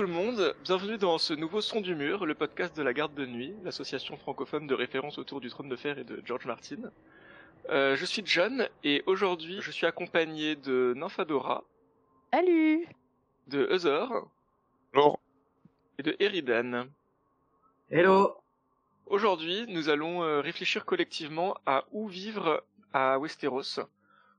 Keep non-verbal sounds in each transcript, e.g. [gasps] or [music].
tout le monde, bienvenue dans ce nouveau Son du Mur, le podcast de la Garde de Nuit, l'association francophone de référence autour du trône de fer et de George Martin. Euh, je suis John et aujourd'hui je suis accompagné de Nymphadora. Salut De Heather. Bonjour. Et de Eridan. Hello Aujourd'hui nous allons euh, réfléchir collectivement à où vivre à Westeros.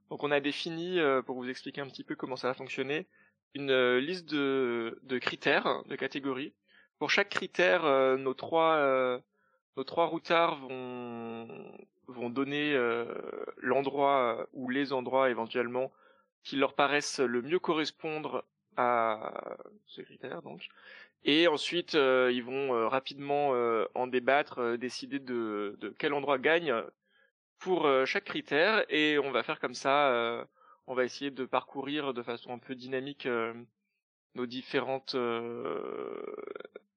Donc on a défini, euh, pour vous expliquer un petit peu comment ça va fonctionner, une liste de, de critères, de catégories. Pour chaque critère, nos trois nos trois routards vont vont donner l'endroit ou les endroits éventuellement qui leur paraissent le mieux correspondre à ce critère donc et ensuite ils vont rapidement en débattre décider de, de quel endroit gagne pour chaque critère et on va faire comme ça on va essayer de parcourir de façon un peu dynamique nos différentes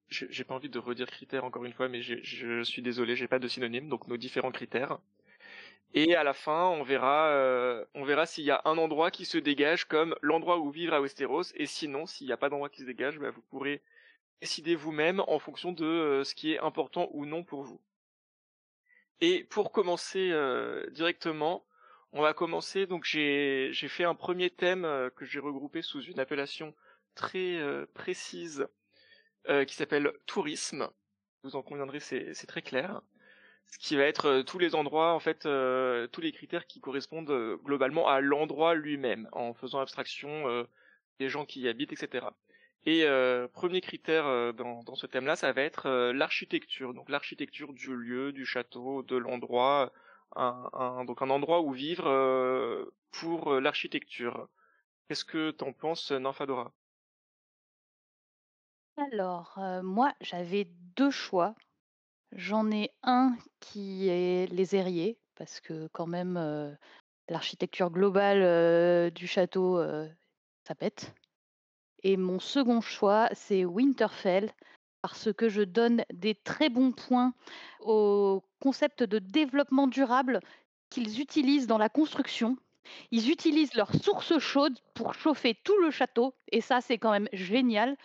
j'ai pas envie de redire critères encore une fois, mais je suis désolé, j'ai pas de synonyme, donc nos différents critères. Et à la fin, on verra, euh, on verra s'il y a un endroit qui se dégage comme l'endroit où vivre à Westeros, et sinon, s'il n'y a pas d'endroit qui se dégage, bah, vous pourrez décider vous-même en fonction de euh, ce qui est important ou non pour vous. Et pour commencer euh, directement, on va commencer. Donc j'ai fait un premier thème que j'ai regroupé sous une appellation très précise euh, qui s'appelle tourisme. Vous en conviendrez, c'est très clair. Ce qui va être euh, tous les endroits, en fait, euh, tous les critères qui correspondent globalement à l'endroit lui-même, en faisant abstraction des gens qui y habitent, etc. Et premier critère dans, dans, ce thème-là, ça va être l'architecture. Donc l'architecture du lieu, du château, de l'endroit, un, endroit où vivre pour l'architecture. Qu'est-ce que t'en penses, Nymphadora? Alors, moi, j'avais deux choix. J'en ai un qui est les airiers, parce que quand même, l'architecture globale, du château, ça pète. Et mon second choix, c'est Winterfell, parce que je donne des très bons points au concept de développement durable qu'ils utilisent dans la construction. Ils utilisent leurs sources chaudes pour chauffer tout le château, et ça, c'est quand même génial.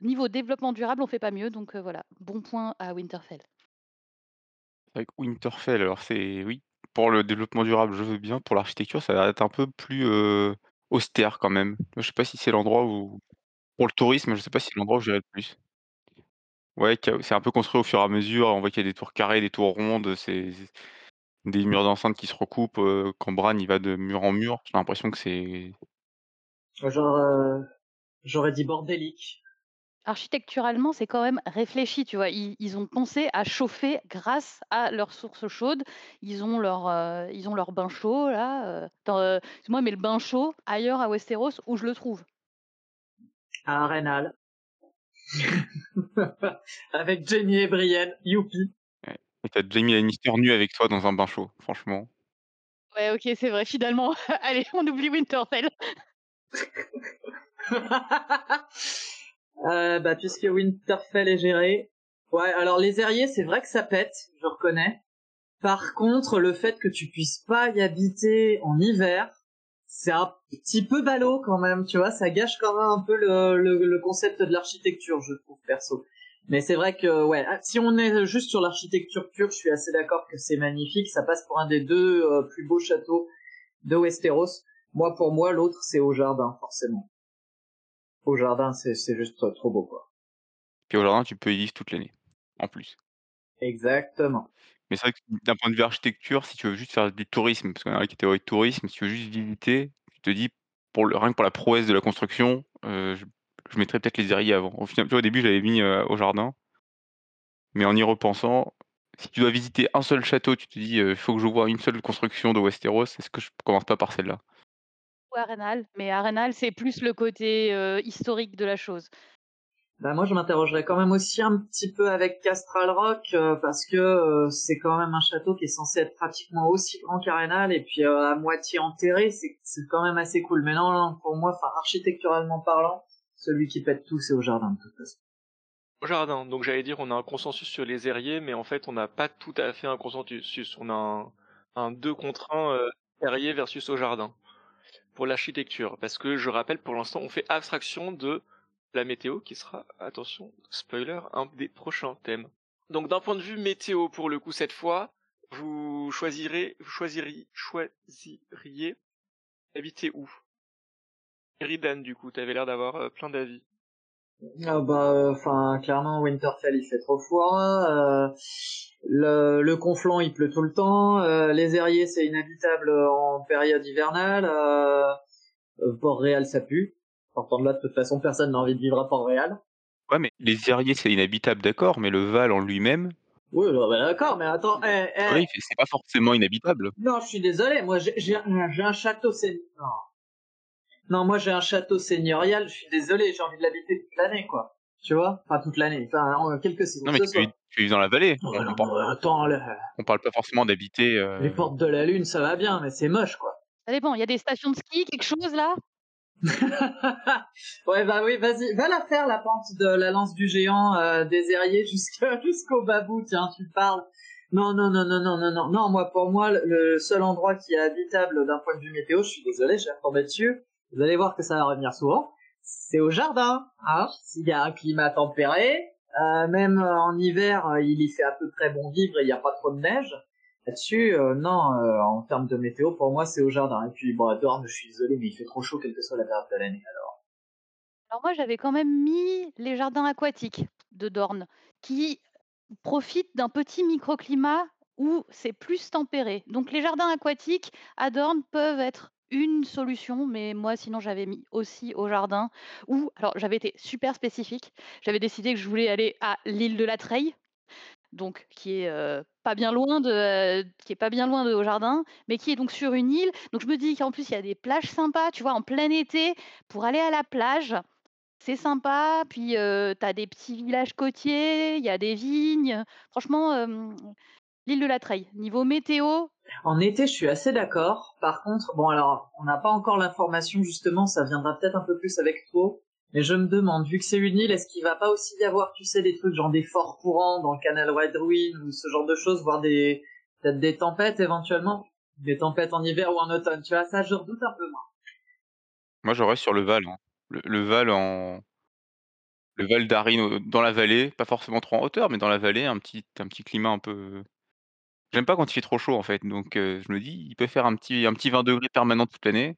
Niveau développement durable, on fait pas mieux, donc voilà, bon point à Winterfell. Avec Winterfell, alors c'est oui, pour le développement durable, je veux bien. Pour l'architecture, ça va être un peu plus austère quand même. Je sais pas si c'est l'endroit où pour le tourisme, je sais pas si c'est l'endroit où j'irai le plus. Ouais, c'est un peu construit au fur et à mesure. On voit qu'il y a des tours carrées, des tours rondes, c'est des murs d'enceinte qui se recoupent. quand Bran il va de mur en mur, j'ai l'impression que c'est. Genre, j'aurais dit bordélique architecturalement, c'est quand même réfléchi, tu vois. Ils, ont pensé à chauffer grâce à leurs sources chaudes. Ils ont leur, euh, ils ont leur bain chaud, là. Euh, euh, moi, mais le bain chaud, ailleurs à Westeros, où je le trouve À Arenal. [laughs] avec Jamie et Brienne, youpi. Et t'as Jamie Lannister nu avec toi dans un bain chaud, franchement. Ouais, ok, c'est vrai, finalement. [laughs] Allez, on oublie Winterfell. [laughs] Euh, bah, puisque Winterfell est géré. Ouais, alors les aériers, c'est vrai que ça pète, je reconnais. Par contre, le fait que tu puisses pas y habiter en hiver, c'est un petit peu ballot quand même, tu vois, ça gâche quand même un peu le, le, concept de l'architecture, je trouve, perso. Mais c'est vrai que, ouais, ah, si on est juste sur l'architecture pure, je suis assez d'accord que c'est magnifique, ça passe pour un des deux euh, plus beaux châteaux de Westeros. Moi, pour moi, l'autre, c'est au jardin, forcément au jardin, c'est juste trop beau, quoi. Puis au jardin, tu peux y vivre toute l'année, en plus. Exactement. Mais c'est vrai que d'un point de vue architecture, si tu veux juste faire du tourisme, parce qu'on a la catégorie de tourisme, si tu veux juste visiter, tu te dis, pour le, rien que pour la prouesse de la construction, euh, je, mettrais peut-être les aériers avant. Au, début, j'avais mis euh, au jardin. Mais en y repensant, si tu dois visiter un seul château, tu te dis, euh, il faut que je vois une seule construction de Westeros, est-ce que je commence pas par celle-là? Arenal, mais Arenal, c'est plus le côté historique de la chose. Bah moi je m'interrogerais quand même aussi un petit peu avec Castral Rock parce que c'est quand même un château qui est censé être pratiquement aussi grand qu'Arenal et puis à moitié enterré, c'est quand même assez cool. Mais non, pour moi, enfin architecturalement parlant, celui qui pète tout c'est au jardin de toute façon. Au jardin, donc j'allais dire on a un consensus sur les aériers, mais en fait on n'a pas tout à fait un consensus. On a un, un 2 contre 1 aérier versus au jardin pour l'architecture, parce que je rappelle pour l'instant on fait abstraction de la météo qui sera, attention, spoiler, un des prochains thèmes. Donc d'un point de vue météo pour le coup cette fois, vous choisirez, vous choisiriez, choisiriez habiter où? Eridan du coup, t'avais l'air d'avoir euh, plein d'avis. Ah bah, enfin, clairement, Winterfell il fait trop froid. Euh, le, le conflant il pleut tout le temps. Euh, les aériers c'est inhabitable en période hivernale. Euh, Port-Réal ça pue. Partant de là, de toute façon, personne n'a envie de vivre à Port-Réal. Ouais, mais les aériers c'est inhabitable, d'accord, mais le Val en lui-même, Oui, bah, d'accord, mais attends, eh, eh, oui, c'est pas forcément inhabitable. Non, je suis désolé. Moi, j'ai un, château seigneurial. Non. non, moi j'ai un château seigneurial. Je suis désolé. J'ai envie de l'habiter toute l'année, quoi. Tu vois? Enfin toute l'année. Enfin en quelques saisons. Non, mais tu, vis- tu vis dans la vallée. soit. On, Ouais, on parle, non, attends, le- on parle pas forcément d'habiter. euh, les portes de la lune, ça va bien, mais c'est moche, quoi. Ça dépend, il y a des stations de ski, quelque chose là? [laughs] ouais, bah oui, vas-y, va la faire la pente de la lance du géant euh, des [laughs] jusqu'à- jusqu'au babou. Tiens, tu parles. Non, non, non, non, non, non, non, non. Moi, pour moi, le- seul endroit qui est habitable d'un point de vue météo, je suis désolé, je vais retomber dessus. Vous allez voir que ça va revenir souvent. C'est au jardin. Hein S'il y a un climat tempéré, euh, même en hiver, il y fait à peu près bon vivre et il n'y a pas trop de neige. Là-dessus, euh, non, euh, en termes de météo, pour moi, c'est au jardin. Et puis, bon, à Dorne, je suis désolé, mais il fait trop chaud, quelle que soit la période de l'année. Alors, Alors moi, j'avais quand même mis les jardins aquatiques de Dorne, qui profitent d'un petit microclimat où c'est plus tempéré. Donc les jardins aquatiques à Dorne peuvent être une solution, mais moi sinon j'avais mis aussi au jardin où, alors j'avais été super spécifique, j'avais décidé que je voulais aller à l'île de la Treille, donc qui est pas bien loin de, euh, qui est pas bien loin de au jardin, mais qui est donc sur une île. Donc je me dis qu'en plus il y a des plages sympas, tu vois, en plein été pour aller à la plage. C'est sympa, puis euh, tu as des petits villages côtiers, il y a des vignes. Franchement, l'île de la Treille. Niveau météo, En été, je suis assez d'accord. Par contre, bon alors, on n'a pas encore l'information justement, ça viendra peut-être un peu plus avec toi. Mais je me demande, vu que c'est une île, est-ce qu'il va pas aussi y avoir, tu sais, des trucs genre des forts courants dans le canal Wind ou ce genre de choses, voire des peut-être des tempêtes éventuellement, des tempêtes en hiver ou en automne. Tu vois, ça, je redoute un peu moins. Moi, j'aurais sur le Val. hein. Le, le Val en. Le Val d'Arin au- dans la vallée, pas forcément trop en hauteur, mais dans la vallée, un petit, un petit climat un peu. J'aime pas quand il fait trop chaud en fait, donc euh, je me dis, il peut faire un petit, un petit 20 degrés permanent toute l'année.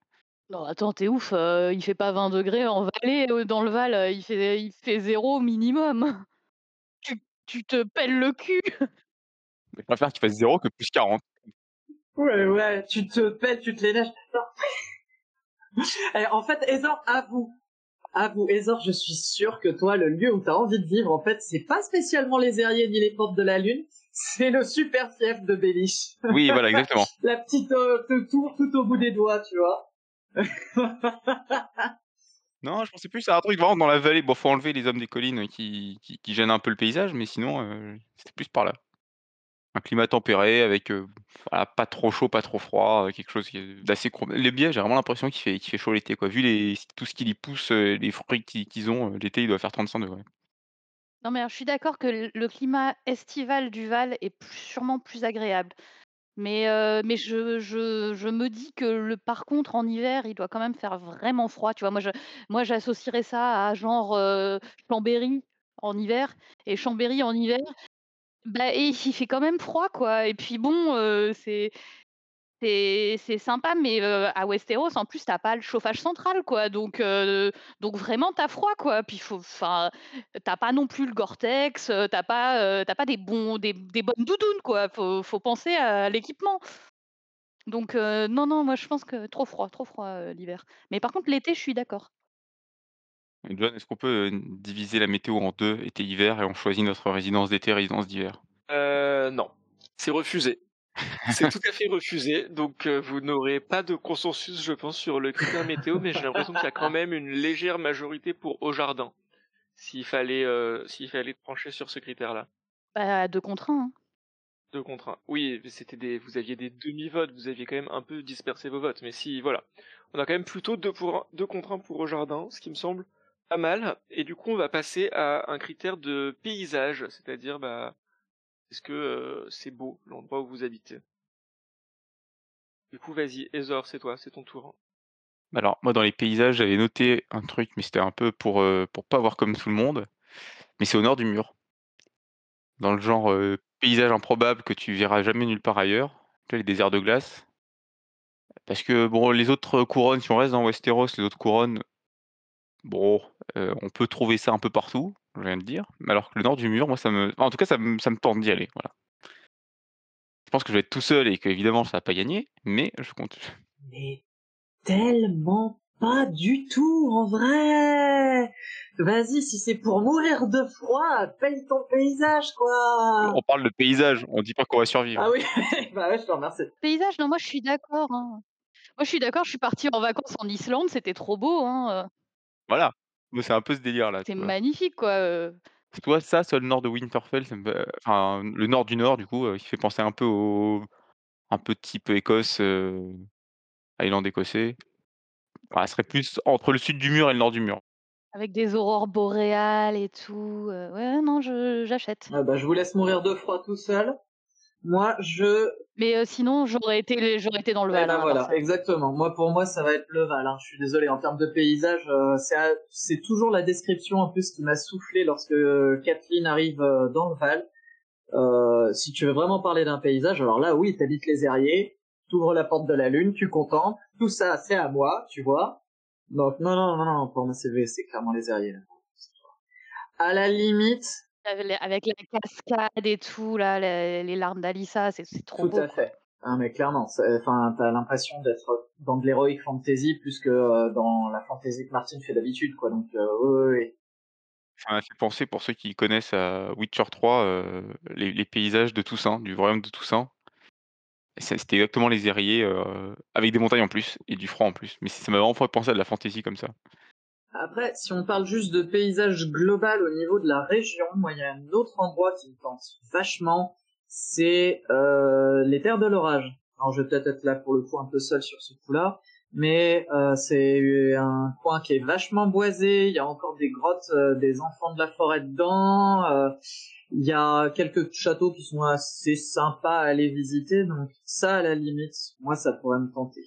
Non, attends, t'es ouf, euh, il fait pas 20 degrés en vallée, euh, dans le Val, euh, il fait, il fait zéro minimum. [laughs] Tu, tu te pelles le cul. Mais je préfère qu'il fasse zéro que plus 40. Ouais, ouais, tu te pèles, tu te les. Non. [laughs] Eh, en fait, Ezor, avoue. Avoue, Ezor, je suis sûr que toi, le lieu où t'as envie de vivre, en fait, c'est pas spécialement les aériers ni les portes de la lune, [laughs] c'est le super fief de Béliche. Oui, voilà, exactement. La petite euh, tour tout au bout des doigts, tu vois. [laughs] Non, je pensais plus à un truc vraiment dans la vallée. Bon, faut enlever les hommes des collines qui, qui, gênent un peu le paysage, mais sinon, euh, c'était plus par là. Un climat tempéré avec euh, pas trop chaud, pas trop froid, euh, quelque chose d'assez. Les biais, j'ai vraiment l'impression qu'il fait, qu'il fait chaud l'été. Vu tout ce qui y pousse, euh, les fruits qu'ils qu'ils ont, l'été, il doit faire 35 degrés. Non, mais je suis d'accord que le climat estival du Val est sûrement plus agréable. Mais, euh, mais je, je, me dis que le, par contre, en hiver, il doit quand même faire vraiment froid. Tu vois, moi, je, moi, j'associerais ça à genre euh, Chambéry en hiver. Et Chambéry en hiver, bah, et il fait quand même froid, quoi. Et puis bon, euh, c'est, c'est, sympa, mais euh, à Westeros, en plus, t'as pas le chauffage central, quoi. Donc, euh, donc vraiment, t'as froid, quoi. Puis, faut, enfin, t'as pas non plus le Gore-Tex, t'as pas, euh, t'as pas des bons, des, des bonnes doudounes, quoi. Faut, faut penser à l'équipement. Donc, euh, non, non, moi, je pense que trop froid, trop froid euh, l'hiver. Mais par contre, l'été, je suis d'accord. Et John, est-ce qu'on peut diviser la météo en deux, été-hiver, et on choisit notre résidence d'été, résidence d'hiver? Euh, non, c'est refusé. C'est tout à fait refusé, donc euh, vous n'aurez pas de consensus, je pense, sur le critère météo, mais j'ai l'impression qu'il y a quand même une légère majorité pour au jardin, s'il fallait, euh, s'il fallait trancher sur ce critère-là. Bah, deux contre un. hein. Deux contre un. Oui, c'était des, vous aviez des demi-votes, vous aviez quand même un peu dispersé vos votes, mais si, voilà. On a quand même plutôt deux, pour un- deux contre un pour au jardin, ce qui me semble pas mal, et du coup on va passer à un critère de paysage, c'est-à-dire, bah, est-ce que euh, c'est beau l'endroit où vous habitez? Du coup, vas-y, Ezor, c'est toi, c'est ton tour. Alors, moi, dans les paysages, j'avais noté un truc, mais c'était un peu pour, euh, pas voir comme tout le monde. Mais c'est au nord du mur. Dans le genre euh, paysage improbable que tu verras jamais nulle part ailleurs. Tu les déserts de glace. Parce que, bon, les autres couronnes, si on reste dans Westeros, les autres couronnes, bon, on peut trouver ça un peu partout, je viens de dire. Mais alors que le nord du mur, moi, ça me. En tout cas, ça me, ça me tente d'y aller. Voilà. Je pense que je vais être tout seul et qu'évidemment, ça va pas gagner, mais je compte. Mais tellement pas du tout, en vrai. Vas-y, si c'est pour mourir de froid, paye ton paysage, quoi. On parle de paysage, on dit pas qu'on va survivre. Ah oui, [laughs] bah ouais, je te remercie. Paysage, non, moi je suis d'accord. hein. Moi je suis d'accord, je suis partie en vacances en Islande, c'était trop beau. Hein. Voilà. C'est un peu ce délire là. C'est tu vois? magnifique, quoi. euh. Toi, ça, le nord de Winterfell, ça me fait- enfin, le nord du nord, du coup, euh, il fait penser un peu au. un peu type Écosse, euh, Highland écossais. Voilà, ce serait plus entre le sud du mur et le nord du mur. Avec des aurores boréales et tout. Ouais, non, je j'achète. Ah bah, je vous laisse mourir de froid tout seul. Moi, je Mais euh, sinon, j'aurais été, j'aurais été dans le Eh Val. ben hein, voilà, exactement. Moi, pour moi, ça va être le Val. hein. Je suis désolé. En termes de paysage, euh, c'est toujours la description peu ce qui m'a soufflé lorsque euh, Kathleen arrive euh, dans le Val. Euh, si tu veux vraiment parler d'un paysage, alors là, oui, t'habites les Airiers, t'ouvres la porte de la Lune, tu contentes. Tout ça, c'est à moi, tu vois. Donc non, non, non, non. Pour moi, c'est c'est clairement les Airiers. Là. À la limite, Avec la- cascade et tout, là, les, les larmes d'Alissa, c'est trop Tout beau. à fait. Ah, mais clairement, enfin, t'as l'impression d'être dans de l'heroic fantasy plus que euh, dans la fantasy que Martin fait d'habitude, quoi. Donc, euh, oui, oui, oui. Ça m'a fait penser, pour ceux qui connaissent à Witcher 3, euh, les, les paysages de Toussaint, du royaume de Toussaint. C'était exactement les Airiers, euh, avec des montagnes en plus, et du froid en plus. Mais ça m'a vraiment fait penser à de la fantasy comme ça. Après, si on parle juste de paysage global au niveau de la région, moi, il y a un autre endroit qui me tente vachement, c'est euh, les terres de l'orage. Alors, je vais peut-être être là pour le coup un peu seul sur ce coup-là, mais euh, c'est un coin qui est vachement boisé. Il y a encore des grottes, euh, des enfants de la forêt dedans. euh, il y a quelques châteaux qui sont assez sympas à aller visiter, donc ça, à la limite, moi, ça pourrait me tenter.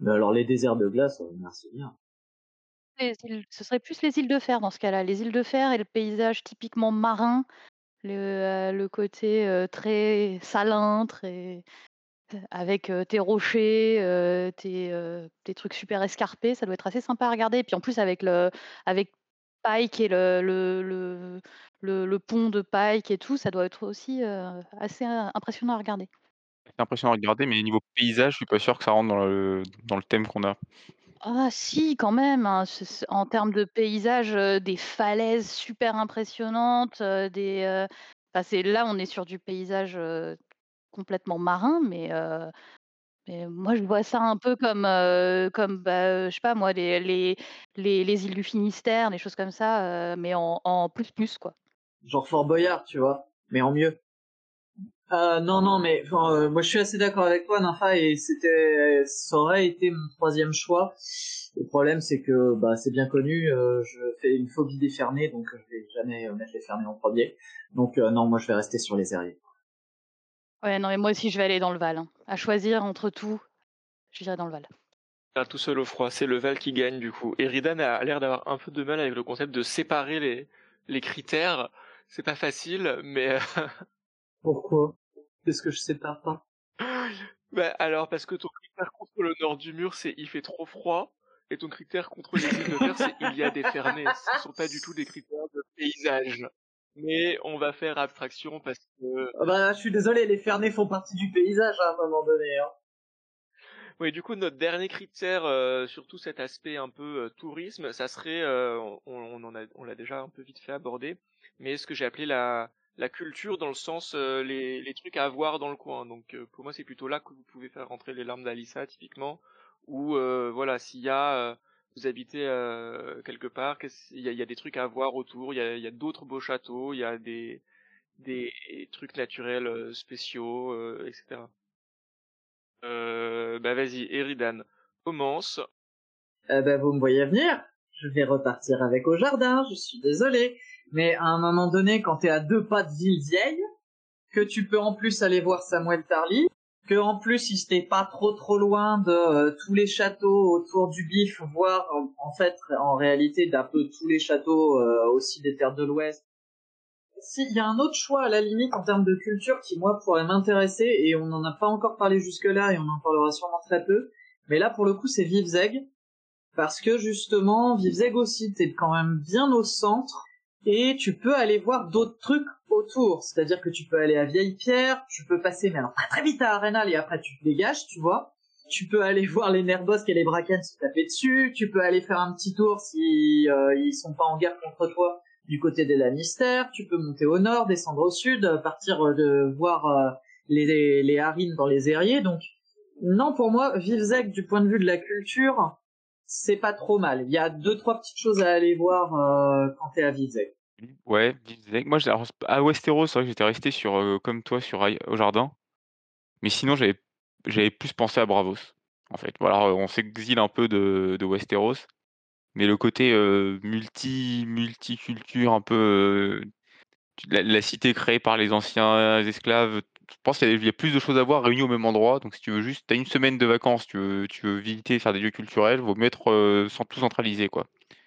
Mais alors, les déserts de glace, euh, merci bien. Ce serait plus les îles de fer dans ce cas-là. Les îles de fer et le paysage typiquement marin, le, côté très salin, très avec tes rochers, tes, trucs super escarpés, ça doit être assez sympa à regarder. Et puis en plus avec le avec Pike et le, le, pont de Pike et tout, ça doit être aussi assez impressionnant à regarder. C'est impressionnant à regarder, mais niveau paysage, je suis pas sûr que ça rentre dans le, dans le thème qu'on a. Ah si, quand même, hein, en termes de paysage, des falaises super impressionnantes, des, enfin, là on est sur du paysage complètement marin, mais, moi je vois ça un peu comme, comme bah, je sais pas moi, les, les, les, les îles du Finistère, des choses comme ça, mais en, en plus plus quoi. genre Fort Boyard, tu vois, mais en mieux. Euh, non, non, mais enfin, euh, moi je suis assez d'accord avec toi, Nympha, et c'était, ça aurait été mon troisième choix. Le problème, c'est que bah, c'est bien connu, euh, je fais une phobie des fermés, donc je vais jamais euh, mettre les fermés en premier. Donc euh, non, moi je vais rester sur les aériens. Ouais, non mais moi aussi je vais aller dans le Val. hein. À choisir entre tout, j'irai dans le Val. Tout seul au froid, c'est le Val qui gagne du coup. Et Ridan a l'air d'avoir un peu de mal avec le concept de séparer les, les critères. C'est pas facile, mais euh, [laughs] Pourquoi? Qu'est-ce que je sépare pas bah, alors parce que ton critère contre le nord du mur c'est il fait trop froid, et ton critère contre les îles de fer c'est il y a des fermés. Ce sont pas du tout des critères de paysage. Mais on va faire abstraction parce que Ah Bah, je suis désolé, les fermés font partie du paysage à un moment donné. Hein. Oui, du coup, notre dernier critère, euh, surtout cet aspect un peu euh, tourisme, ça serait, euh, on, on en a, on l'a déjà un peu vite fait aborder, mais ce que j'ai appelé la, la culture dans le sens euh, les, trucs à voir dans le coin. Donc, euh, pour moi, c'est plutôt là que vous pouvez faire rentrer les larmes d'Alissa, typiquement, ou euh, voilà, s'il y a, vous habitez quelque part, il y a, y a des trucs à voir autour, il y a, d'autres beaux châteaux, il y a des, trucs naturels spéciaux, etc. Bah vas-y, Eridan, commence. Ben, vous me voyez venir. Je vais repartir avec au jardin, je suis désolé. Mais à un moment donné, quand t'es à deux pas de ville vieille, que tu peux en plus aller voir Samuel Tarly, que en plus, il était pas trop trop loin de euh, tous les châteaux autour du Bif, voire en, fait, en réalité, d'un peu tous les châteaux euh, aussi des terres de l'Ouest. S'il y a un autre choix à la limite en termes de culture qui moi pourrait m'intéresser et on n'en a pas encore parlé jusque là et on en parlera sûrement très peu, mais là pour le coup c'est Vivzeg parce que justement Vivzeg aussi t'es quand même bien au centre et tu peux aller voir d'autres trucs autour. C'est-à-dire que tu peux aller à Vieille Pierre, tu peux passer mais alors très très vite à Arenal et après tu te dégages, tu vois. Tu peux aller [laughs] voir les Nerbosques et les Bracken se taper dessus. Tu peux aller faire un petit tour si euh, ils sont pas en guerre contre toi du côté des Lannister. Tu peux monter au nord, descendre au sud, partir euh, de voir euh, les les Harines dans les Aériers. Donc non, pour moi, Vivzec du point de vue de la culture, c'est pas trop mal. Il y a deux trois petites choses à aller voir euh, quand t'es à Vivzec. Ouais, Vivzec. Moi, à Westeros, c'est vrai que j'étais resté sur, euh, comme toi, sur au jardin. Mais sinon, j'avais, j'avais plus pensé à Bravos. En fait, voilà, on s'exile un peu de, de Westeros, mais le côté euh, multi, multiculture, un peu la, cité créée par les anciens esclaves, je pense qu'il y, a plus de choses à voir réunies au même endroit. Donc si tu veux juste, tu as une semaine de vacances, tu veux, tu veux visiter, faire des lieux culturels, vaut mettre euh, sans tout centraliser quoi.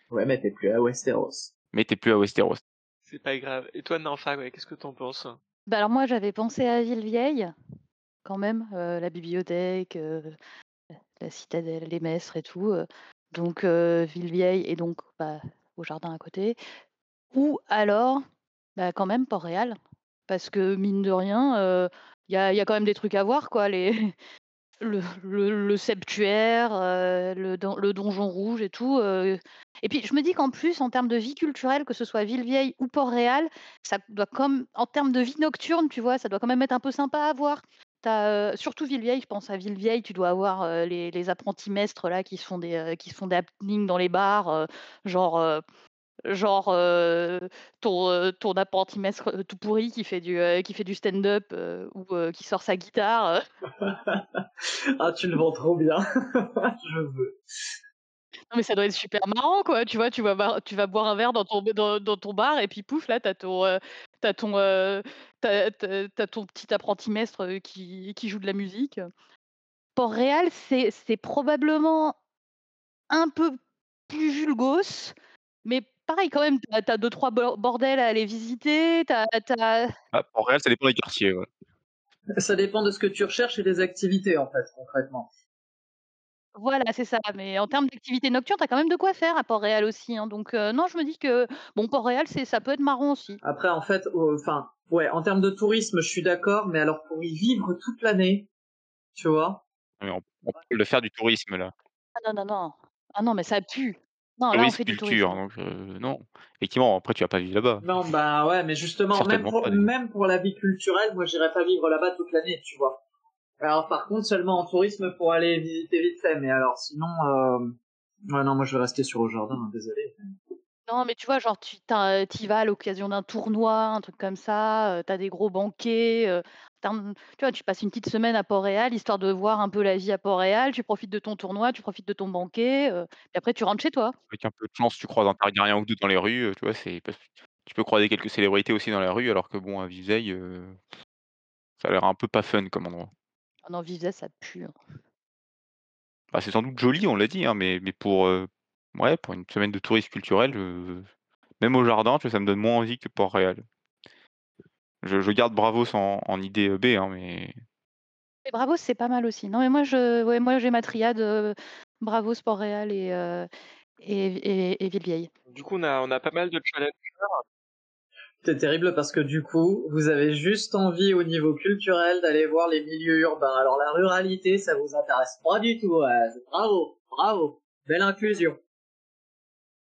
Ouais, mais t'es plus à Westeros. Mais t'es plus à Westeros. C'est pas grave. Et toi, Nanfa, ouais, qu'est-ce que t'en penses? Bah alors moi, j'avais pensé à Villevieille, quand même, euh, la bibliothèque, euh, la citadelle, les maîtres et tout. donc Villevieille et donc bah, au jardin à côté. Ou alors bah, quand même Port-Réal, parce que mine de rien, il y a quand même des trucs à voir quoi, les [laughs] le le le septuaire, le donjon rouge et tout, et puis je me dis qu'en plus en termes de vie culturelle, que ce soit Ville-Vieille ou Port-Réal, ça doit comme en termes de vie nocturne, tu vois, ça doit quand même être un peu sympa à voir. Surtout Ville-Vieille, je pense à Ville-Vieille, tu dois avoir, les apprentis maîtres là qui se font des, font des happenings dans les bars, genre, genre ton, ton apprenti maître tout pourri qui fait du, qui fait du stand-up ou qui sort sa guitare. [laughs] ah, tu le vends trop bien. [laughs] Je veux. Non, mais ça doit être super marrant, quoi. Tu vois, tu vas, tu vas boire un verre dans ton, dans, dans ton bar et puis pouf, là, t'as ton, as ton, ton petit apprenti maître qui, qui joue de la musique. Port-Réal, c'est, c'est probablement un peu plus vulgos, mais pareil quand même, tu as, deux trois bordels à aller visiter, tu as, ah, en réel, ça dépend des quartiers, ouais. Ça dépend de ce que tu recherches et des activités en fait, concrètement. Voilà, c'est ça. Mais en termes d'activités nocturnes, tu as quand même de quoi faire à Port-Réal aussi. Hein. Donc euh, non, je me dis que bon, Port-Réal, c'est ça peut être marrant aussi. Après, en fait, enfin, ouais, en termes de tourisme, je suis d'accord, mais alors pour y vivre toute l'année, tu vois? on, peut le faire du tourisme là. Ah non, non, non. Ah non, mais ça pue. Non, là, on fait du culture, donc euh, non. Effectivement, après, tu vas pas vivre là-bas. Non, bah ouais, mais justement, même pour, même pour la vie culturelle, moi, j'irais pas vivre là-bas toute l'année, tu vois. Alors, par contre, seulement en tourisme pour aller visiter vite fait, mais alors, sinon, euh... ouais, non, moi, je vais rester sur au jardin, hein, désolé. Non, mais tu vois, genre, tu y vas à l'occasion d'un tournoi, un truc comme ça, euh, tu as des gros banquets. Euh, tu vois, tu passes une petite semaine à Port-Réal, histoire de voir un peu la vie à Port-Réal, tu profites de ton tournoi, tu profites de ton banquet, euh, et après tu rentres chez toi. Avec un peu de chance, tu croises un Targaryen ou deux dans les rues, euh, tu vois, c'est tu peux croiser quelques célébrités aussi dans la rue, alors que bon, à Vivzeil, ça a l'air un peu pas fun comme endroit. Ah non, Vivzeil, ça pue. Hein. Bah, c'est sans doute joli, on l'a dit, hein, mais mais pour, Ouais, pour une semaine de tourisme culturel, même au jardin, tu vois, ça me donne moins envie que Port-Réal. Je je garde Bravos en en idée, B, hein, mais Et Bravos, c'est pas mal aussi. Non, mais moi, je ouais, moi, j'ai ma triade, Bravos, Port-Réal et et et Villevieille. Du coup, on a on a pas mal de challengers. C'est terrible parce que du coup, vous avez juste envie au niveau culturel d'aller voir les milieux urbains. Alors la ruralité, ça vous intéresse pas du tout. Ouais. Bravo, bravo. Belle inclusion.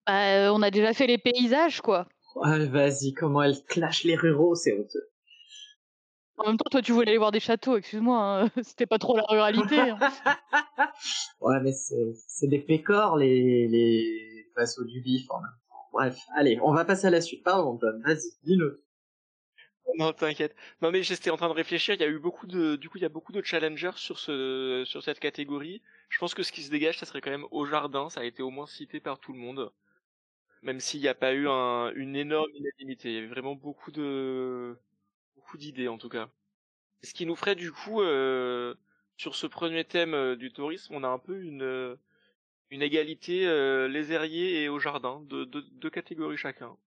Bah, on a déjà fait les paysages, quoi. Ouais, vas-y, comment elle clash les ruraux, c'est honteux. En même temps, toi, tu voulais aller voir des châteaux, excuse-moi, hein. [laughs] c'était pas trop la ruralité. Hein. [laughs] ouais, mais c'est des pécores, les, les vassaux du bif, en même temps. Bref, allez, on va passer à la suite. Pardon, Tom, vas-y, dis-le. Non, t'inquiète. Non, mais j'étais en train de réfléchir. Il y a eu beaucoup de, du coup, il y a beaucoup de challengers sur ce, sur cette catégorie. Je pense que ce qui se dégage, ça serait quand même au jardin. Ça a été au moins cité par tout le monde. Même s'il n'y a pas eu un, une énorme unanimité. Il y avait vraiment beaucoup de, beaucoup d'idées, en tout cas. Ce qui nous ferait, du coup, euh, sur ce premier thème du tourisme, on a un peu une une égalité les aériers et au jardin, de deux catégories chacun.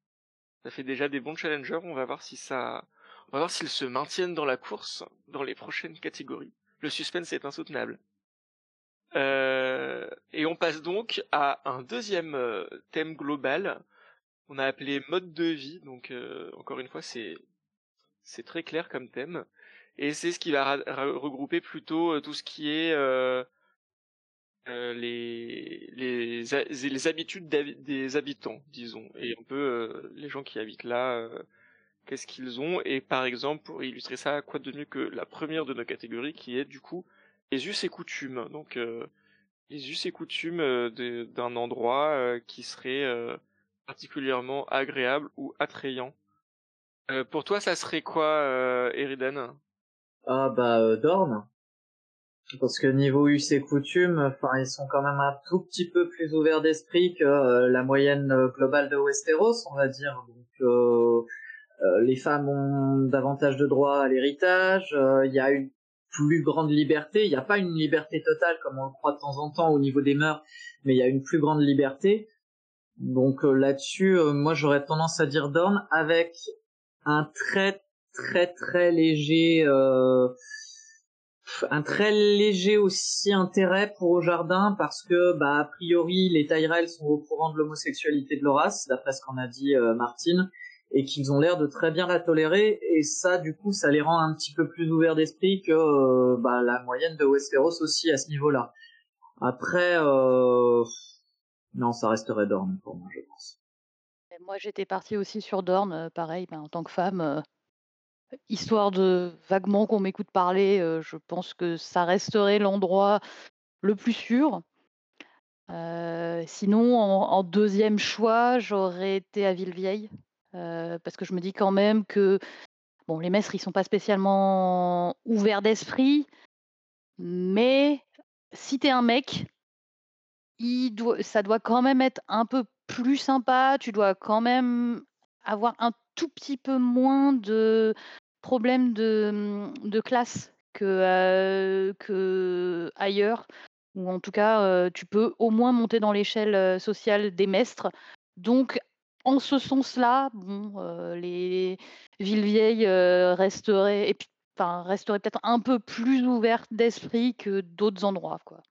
Ça fait déjà des bons challengers. On va voir si ça, on va voir s'ils se maintiennent dans la course dans les prochaines catégories. Le suspense est insoutenable. Euh, et on passe donc à un deuxième euh, thème global. On a appelé mode de vie. Donc euh, encore une fois, c'est c'est très clair comme thème. Et c'est ce qui va regrouper plutôt tout ce qui est les, les, les habitudes des habitants, disons, et un peu les gens qui habitent là, qu'est-ce qu'ils ont, et par exemple, pour illustrer ça, quoi de mieux que la première de nos catégories, qui est du coup les us et coutumes. Donc euh, les us et coutumes euh, d'un endroit euh, qui serait particulièrement agréable ou attrayant. pour toi, ça serait quoi, Eridan Ah bah Dorne. Parce que niveau us et coutumes, enfin ils sont quand même un tout petit peu plus ouverts d'esprit que la moyenne globale de Westeros, on va dire. Donc les femmes ont davantage de droits à l'héritage. Il y a une plus grande liberté. Il n'y a pas une liberté totale comme on le croit de temps en temps au niveau des mœurs, mais il y a une plus grande liberté. Donc euh, là-dessus, euh, moi j'aurais tendance à dire Dorn avec un très très très léger, euh, un très léger aussi intérêt pour au jardin parce que bah a priori les Tyrell sont au courant de l'homosexualité de Loras, d'après ce qu'en a dit Martine et qu'ils ont l'air de très bien la tolérer et ça du coup ça les rend un petit peu plus ouverts d'esprit que euh, bah, la moyenne de Westeros aussi à ce niveau-là. Après euh... non ça resterait Dorne pour moi je pense. moi j'étais partie aussi sur Dorne, euh, pareil ben, en tant que femme. Histoire de vaguement qu'on m'écoute parler, je pense que ça resterait l'endroit le plus sûr. sinon, en, en, deuxième choix, j'aurais été à Villevieille parce que je me dis quand même que bon, les maîtres, ils sont pas spécialement ouverts d'esprit, mais si tu es un mec, ça doit quand même être un peu plus sympa. Tu dois quand même avoir un tout petit peu moins de problèmes de, mmh, classe que, que ailleurs. Ou en tout cas, tu peux au moins monter dans l'échelle sociale des maîtres. Donc, en ce sens-là, bon, euh, les villes vieilles euh, resteraient, resteraient peut-être un peu plus ouvertes d'esprit que d'autres endroits, quoi.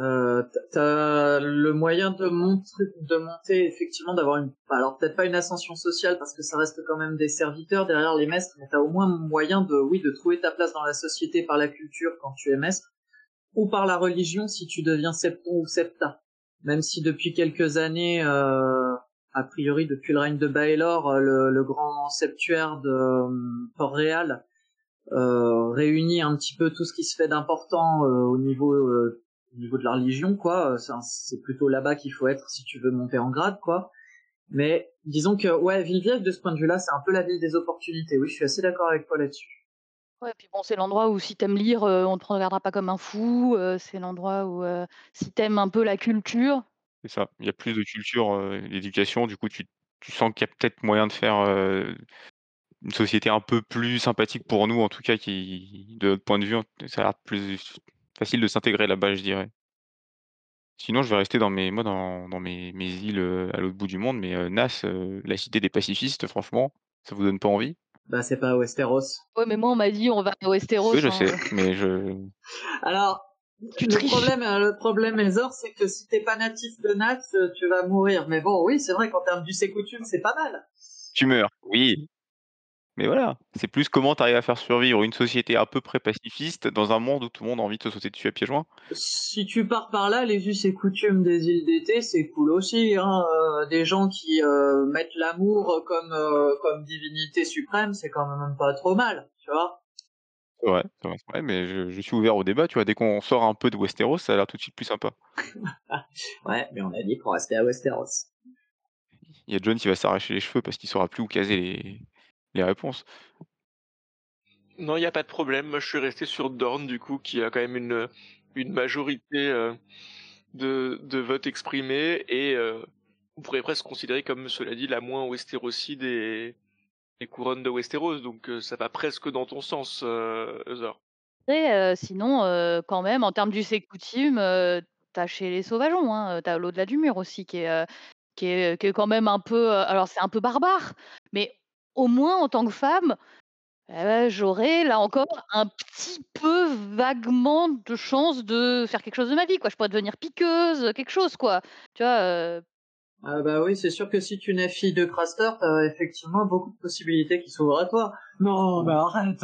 Euh, t'as le moyen de monter, effectivement, d'avoir une, alors peut-être pas une ascension sociale parce que ça reste quand même des serviteurs derrière les maîtres, mais t'as au moins moyen de, oui, de trouver ta place dans la société par la culture quand tu es maître, ou par la religion si tu deviens septon ou septa. Même si depuis quelques années, euh, a priori depuis le règne de Baelor, euh, le, grand septuaire de euh, Port-Réal euh, réunit un petit peu tout ce qui se fait d'important au niveau au niveau de la religion, quoi. C'est plutôt là-bas qu'il faut être si tu veux monter en grade, quoi. Mais disons que ouais, Villevieille de ce point de vue-là, c'est un peu la ville des opportunités. Oui, je suis assez d'accord avec toi là-dessus. Ouais, puis bon, c'est l'endroit où si t'aimes lire, on te regardera pas comme un fou. c'est l'endroit où si t'aimes un peu la culture, c'est ça. Il y a plus de culture, d'éducation, du coup, tu tu sens qu'il y a peut-être moyen de faire, une société un peu plus sympathique pour nous, en tout cas, qui de notre point de vue, ça a l'air plus facile de s'intégrer là-bas, je dirais. Sinon, je vais rester dans mes moi, dans dans mes mes îles, à l'autre bout du monde, mais, Nas, la cité des pacifistes, franchement, ça vous donne pas envie? Bah, c'est pas Westeros. Ouais, mais moi, on m'a dit: «On va à Westeros», Oui, je sais, mais je Alors le problème, euh, le problème, Ezor, c'est que si t'es pas natif de Nat, euh, tu vas mourir. Mais bon, oui, c'est vrai qu'en termes du et coutumes, c'est pas mal. Tu meurs, oui. Mais voilà, c'est plus comment t'arrives à faire survivre une société à peu près pacifiste dans un monde où tout le monde a envie de te sauter dessus à pieds joints. Si tu pars par là, les us et coutumes des îles d'été, c'est cool aussi. Hein. Euh, des gens qui mettent l'amour comme comme divinité suprême, c'est quand même pas trop mal, tu vois. Ouais, c'est mais je, suis ouvert au débat, tu vois, dès qu'on sort un peu de Westeros, ça a l'air tout de suite plus sympa. [laughs] ouais, mais on a dit qu'on restait à Westeros. Il y a John qui va s'arracher les cheveux parce qu'il saura plus où caser les, les réponses. Non, il n'y a pas de problème. Moi, je suis resté sur Dorn, du coup, qui a quand même une, une majorité euh, de, de votes exprimés et euh, on pourrait presque considérer comme, cela dit, la moins Westeroside des, les couronnes de Westeros, donc euh, ça va presque dans ton sens, euh, Et sinon, quand même, en termes d'us et coutumes, tu as chez les sauvageons, hein, tu as l'au-delà du mur aussi qui est, qui est qui est quand même un peu, alors c'est un peu barbare, mais au moins en tant que femme, eh j'aurais là encore un petit peu vaguement de chance de faire quelque chose de ma vie, quoi. Je pourrais devenir piqueuse, quelque chose, quoi. Tu vois? Ah bah oui, c'est sûr que si tu n'es fille de Craster, t'as effectivement beaucoup de possibilités qui s'ouvrent à toi. Non, mais arrête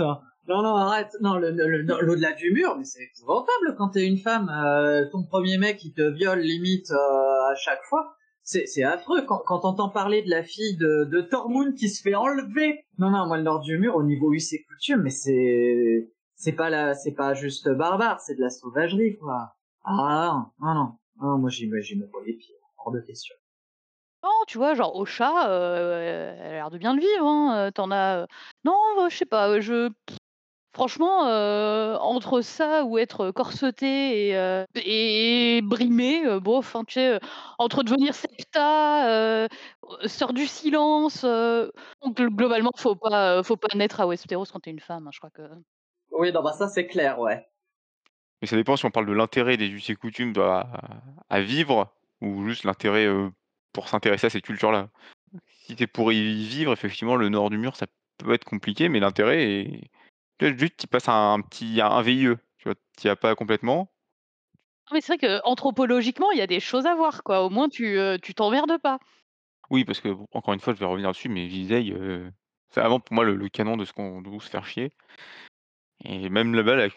Non, non, arrête Non, l'au-delà du mur, mais c'est épouvantable quand t'es une femme. Euh, ton premier mec, il te viole limite euh, à chaque fois. C'est affreux quand, quand t'entends parler de la fille de, de Tormund qui se fait enlever. Non, non, moi, le nord du mur, au niveau et coutume, mais c'est... C'est pas la, c'est pas juste barbare, c'est de la sauvagerie, quoi. Ah, non, non, non, moi j'imagine pas les pieds, hors de question. Non, tu vois, genre au chat, elle a l'air de bien le vivre, hein, t'en as, non, je sais pas, je franchement, entre ça ou être corsetée et et brimée, bof, enfin, tu sais, entre devenir secta, sœur du silence, donc globalement, faut pas, faut pas naître à Westeros quand t'es une femme, hein, je crois que Oui, non, bah ça c'est clair, ouais. Mais ça dépend si on parle de l'intérêt des us et coutumes, bah, à vivre ou juste l'intérêt, pour s'intéresser à cette culture-là. Si tu pour y vivre, effectivement, le nord du mur, ça peut être compliqué, mais l'intérêt est juste tu passes un petit un VIE, tu vois? Tu y as pas complètement. mais c'est vrai qu'anthropologiquement, il y a des choses à voir, quoi. Au moins tu, tu t'emmerdes pas. Oui, parce que encore une fois, je vais revenir dessus, mais Viseille, c'est vraiment pour moi le canon de ce qu'on doit se faire chier et même là-bas,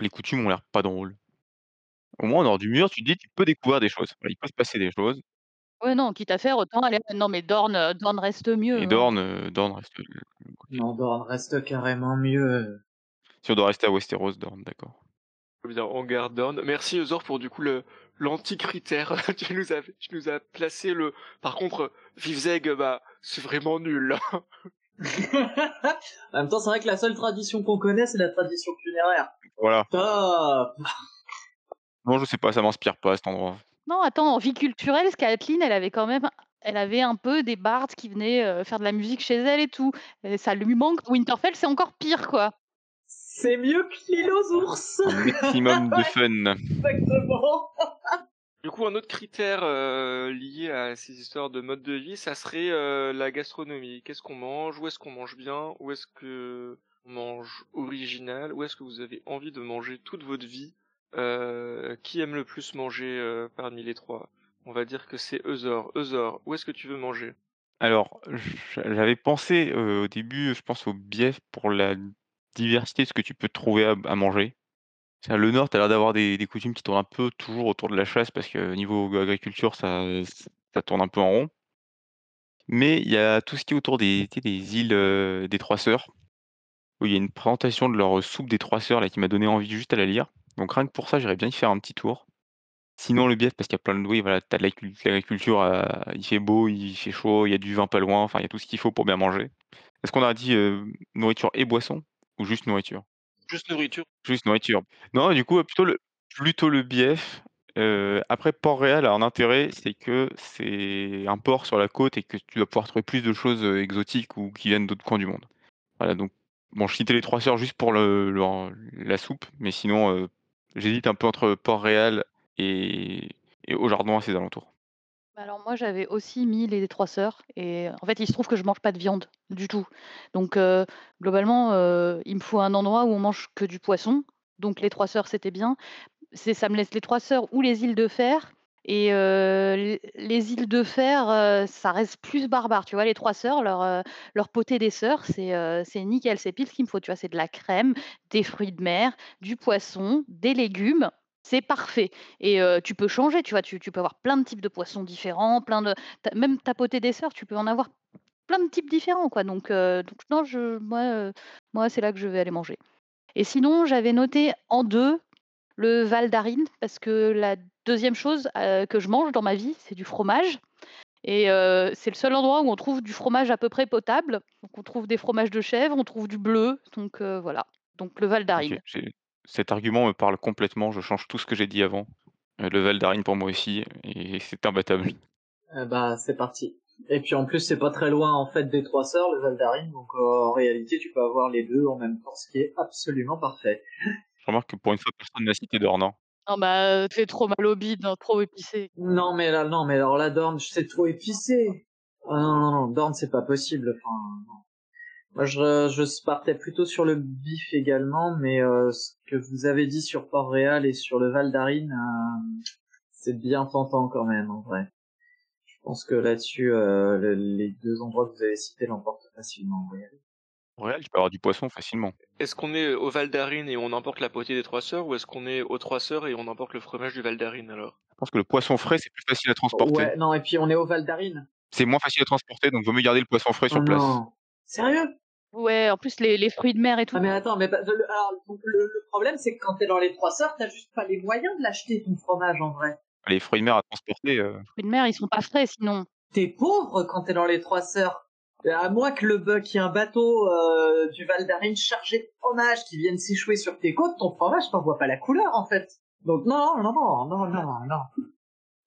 les coutumes ont l'air pas drôles. Au moins, au nord du mur, tu te dis: «Tu peux découvrir des choses». il peut se passer des choses. Ouais, non, quitte à faire, autant aller non, mais Dorne, heu, Dorne reste mieux, Et hein. Dorne, heu, Dorne reste Non, Dorne reste carrément mieux. Si on doit rester à Westeros, Dorne, d'accord. Bien, on garde Dorne. Merci Eusor pour du coup le l'anti-critère. [laughs] tu nous as tu nous as placé le. Par contre, Vivzeg, bah c'est vraiment nul. [laughs] en même temps, c'est vrai que la seule tradition qu'on connaît, c'est la tradition funéraire. Voilà. Top. Non, je sais pas, ça m'inspire pas cet endroit. Non, attends, en vie culturelle, Scatline, elle avait quand même elle avait un peu des bards qui venaient, faire de la musique chez elle et tout. Et ça lui manque. Winterfell, c'est encore pire, quoi. C'est mieux que l'île aux ours. Un maximum de [laughs] fun. Exactement. Du coup, un autre critère lié à ces histoires de mode de vie, ça serait la gastronomie. Qu'est-ce qu'on mange? Où est-ce qu'on mange bien? Où est-ce que on mange original? Où est-ce que vous avez envie de manger toute votre vie? Euh, qui aime le plus manger euh, parmi les trois? On va dire que c'est Eusor. Eusor, où est-ce que tu veux manger? Alors, j'avais pensé euh, au début, je pense au bief pour la diversité de ce que tu peux trouver à, manger. Le Nord, tu as l'air d'avoir des, coutumes qui tournent un peu toujours autour de la chasse parce que niveau agriculture, ça, tourne un peu en rond. Mais il y a tout ce qui est autour des, des îles des Trois Sœurs, où il y a une présentation de leur soupe des Trois Sœurs là, qui m'a donné envie juste à la lire. Donc rien que pour ça, j'irais bien y faire un petit tour. Sinon, le bief, parce qu'il y a plein de oui, voilà, tu as de l'agriculture, euh, il fait beau, il fait chaud, il y a du vin pas loin, enfin, il y a tout ce qu'il faut pour bien manger. Est-ce qu'on a dit euh, nourriture et boisson ou juste nourriture? Juste nourriture. Juste nourriture. Non, du coup, plutôt le, plutôt le bief. Euh, après, Port-Réal a un intérêt, c'est que c'est un port sur la côte et que tu dois pouvoir trouver plus de choses exotiques ou qui viennent d'autres coins du monde. Voilà, donc, bon, je citais les trois sœurs juste pour le, la soupe, mais sinon, J'hésite un peu entre Port-Réal et et Jardin à ses alentours. Bah, alors moi, j'avais aussi mis les trois sœurs et en fait, il se trouve que je mange pas de viande du tout. Donc globalement, il me faut un endroit où on mange que du poisson. Donc les trois sœurs, c'était bien. Ça me laisse les trois sœurs ou les îles de Fer et les îles de fer, ça reste plus barbare, tu vois? Les trois sœurs, leur, leur potée des sœurs, c'est, c'est nickel, c'est pile ce qu'il me faut, tu vois? C'est de la crème, des fruits de mer, du poisson, des légumes, c'est parfait et tu peux changer, tu vois? Tu tu peux avoir plein de types de poissons différents, plein de même ta potée des sœurs, tu peux en avoir plein de types différents, quoi, donc donc non, je moi, moi, c'est là que je vais aller manger et sinon, j'avais noté en deux le Val d'Arin parce que la deuxième chose que je mange dans ma vie, c'est du fromage. Et c'est le seul endroit où on trouve du fromage à peu près potable. Donc on trouve des fromages de chèvre, on trouve du bleu. Donc voilà. Donc le Val d'Arin. cet argument me parle complètement. Je change tout ce que j'ai dit avant. le Val d'Arin pour moi aussi, et c'est imbattable. bah c'est parti. Et puis en plus, c'est pas très loin en fait des trois sœurs, le Val d'Arin, donc euh, en réalité, tu peux avoir les deux en même temps, ce qui est absolument parfait. Je remarque que pour une fois, personne n'a cité Dornan. Non, bah, c'est trop mal au bide, hein, trop épicé. Non, mais là, non, mais alors la Dorne, c'est trop épicé. Ah, non, non, non, Dorne, c'est pas possible. Enfin, non. Moi, je, je partais plutôt sur le bif également, mais euh, ce que vous avez dit sur Port-Réal et sur le Val d'Arin, euh, c'est bien tentant quand même, en vrai. Je pense que là-dessus, euh, le- les deux endroits que vous avez cités l'emportent facilement. En réel, tu peux avoir du poisson facilement. Est-ce qu'on est au Val d'Arin et on emporte la poitiers des Trois Sœurs ou est-ce qu'on est aux Trois Sœurs et on emporte le fromage du Val d'Arin alors? Je pense que le poisson frais, c'est plus facile à transporter. Ouais, non, et puis on est au Val d'Arin. C'est moins facile à transporter, donc vaut mieux garder le poisson frais sur Oh place. non. Sérieux? Ouais, en plus, les, les fruits de mer et tout. Ah mais attends, mais pas- le, alors, donc, le, le problème c'est que quand t'es dans les trois sœurs, t'as juste pas les moyens de l'acheter ton fromage en vrai. Les fruits de mer à transporter, euh, Les fruits de mer, ils sont pas frais sinon. T'es pauvre quand t'es dans les trois sœurs. À moins que le qu'il y ait un bateau euh, du Val d'Arin chargé de fromage qui vienne s'échouer sur tes côtes, ton fromage t'en vois pas la couleur en fait. Donc non, non, non, non, non, non.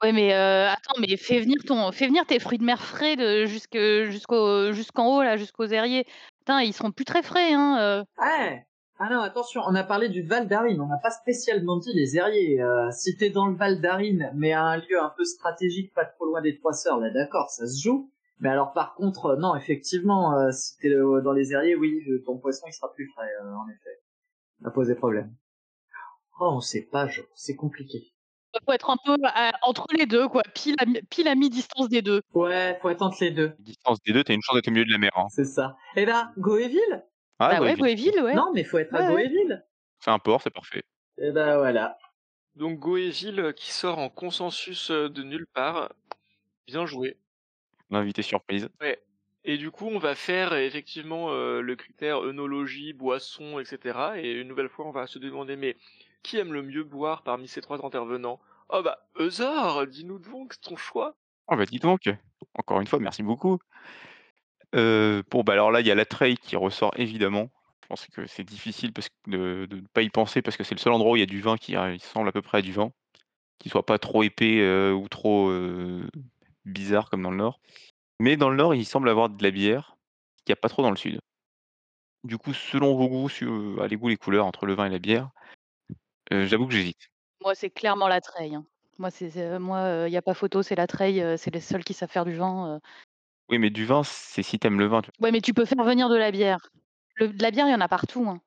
Ouais, mais euh, attends, mais fais venir ton, fais venir tes fruits de mer frais de jusque jusqu'au jusqu'en haut là, jusqu'aux airiers. Putain, ils seront plus très frais, hein. euh. Ouais. Ah non, attention, on a parlé du Val d'Arin, on n'a pas spécialement dit les Airiers. Euh, si t'es dans le Val d'Arin, mais à un lieu un peu stratégique, pas trop loin des Trois Sœurs, là d'accord, ça se joue. Mais alors par contre, euh, non, effectivement, euh, si t'es euh, dans les Airiers, oui, ton poisson il sera plus frais, euh, en effet. Ça a posé problème. Oh, on sait pas, c'est compliqué. Faut être un peu à- entre les deux, quoi, pile à, pile à mi-distance des deux. Ouais, faut être entre les deux, distance des deux, t'as une chance d'être au milieu de la mer. Hein. c'est ça. Et là, Goéville? Ah, bah ouais, Goéville. Ouais. Non, mais faut être à Ouais. Goéville. C'est un port, c'est parfait. Et ben voilà. Donc Goéville qui sort en consensus de nulle part. Bien joué. L'invité surprise. Ouais. Et du coup, on va faire euh, effectivement euh, le critère œnologie, boisson, etc. Et une nouvelle fois, on va se demander, mais qui aime le mieux boire parmi ces trois intervenants? Oh bah, Eusor, dis-nous donc ton choix. Oh bah dis donc, encore une fois, merci beaucoup. Euh, bon bah alors là, il y a la Trey qui ressort évidemment. Je pense que c'est difficile parce que de ne pas y penser parce que c'est le seul endroit où il y a du vin qui euh, il semble à peu près à du vin, qui soit pas trop épais euh, ou trop bizarre comme dans le nord. Mais dans le nord, il semble avoir de la bière qu'il n'y a pas trop dans le sud. Du coup, selon vos goûts, sur, euh, les goûts, les couleurs entre le vin et la bière, euh, j'avoue que j'hésite. Moi, c'est clairement la treille. hein. Moi, c'est moi, il y a pas photo, c'est la treille. euh, c'est les seuls qui savent faire du vin. euh. Oui, mais du vin, c'est si t'aimes le vin. tu- Ouais, mais tu peux faire venir de la bière. Le- de la bière, il y en a partout. Hein.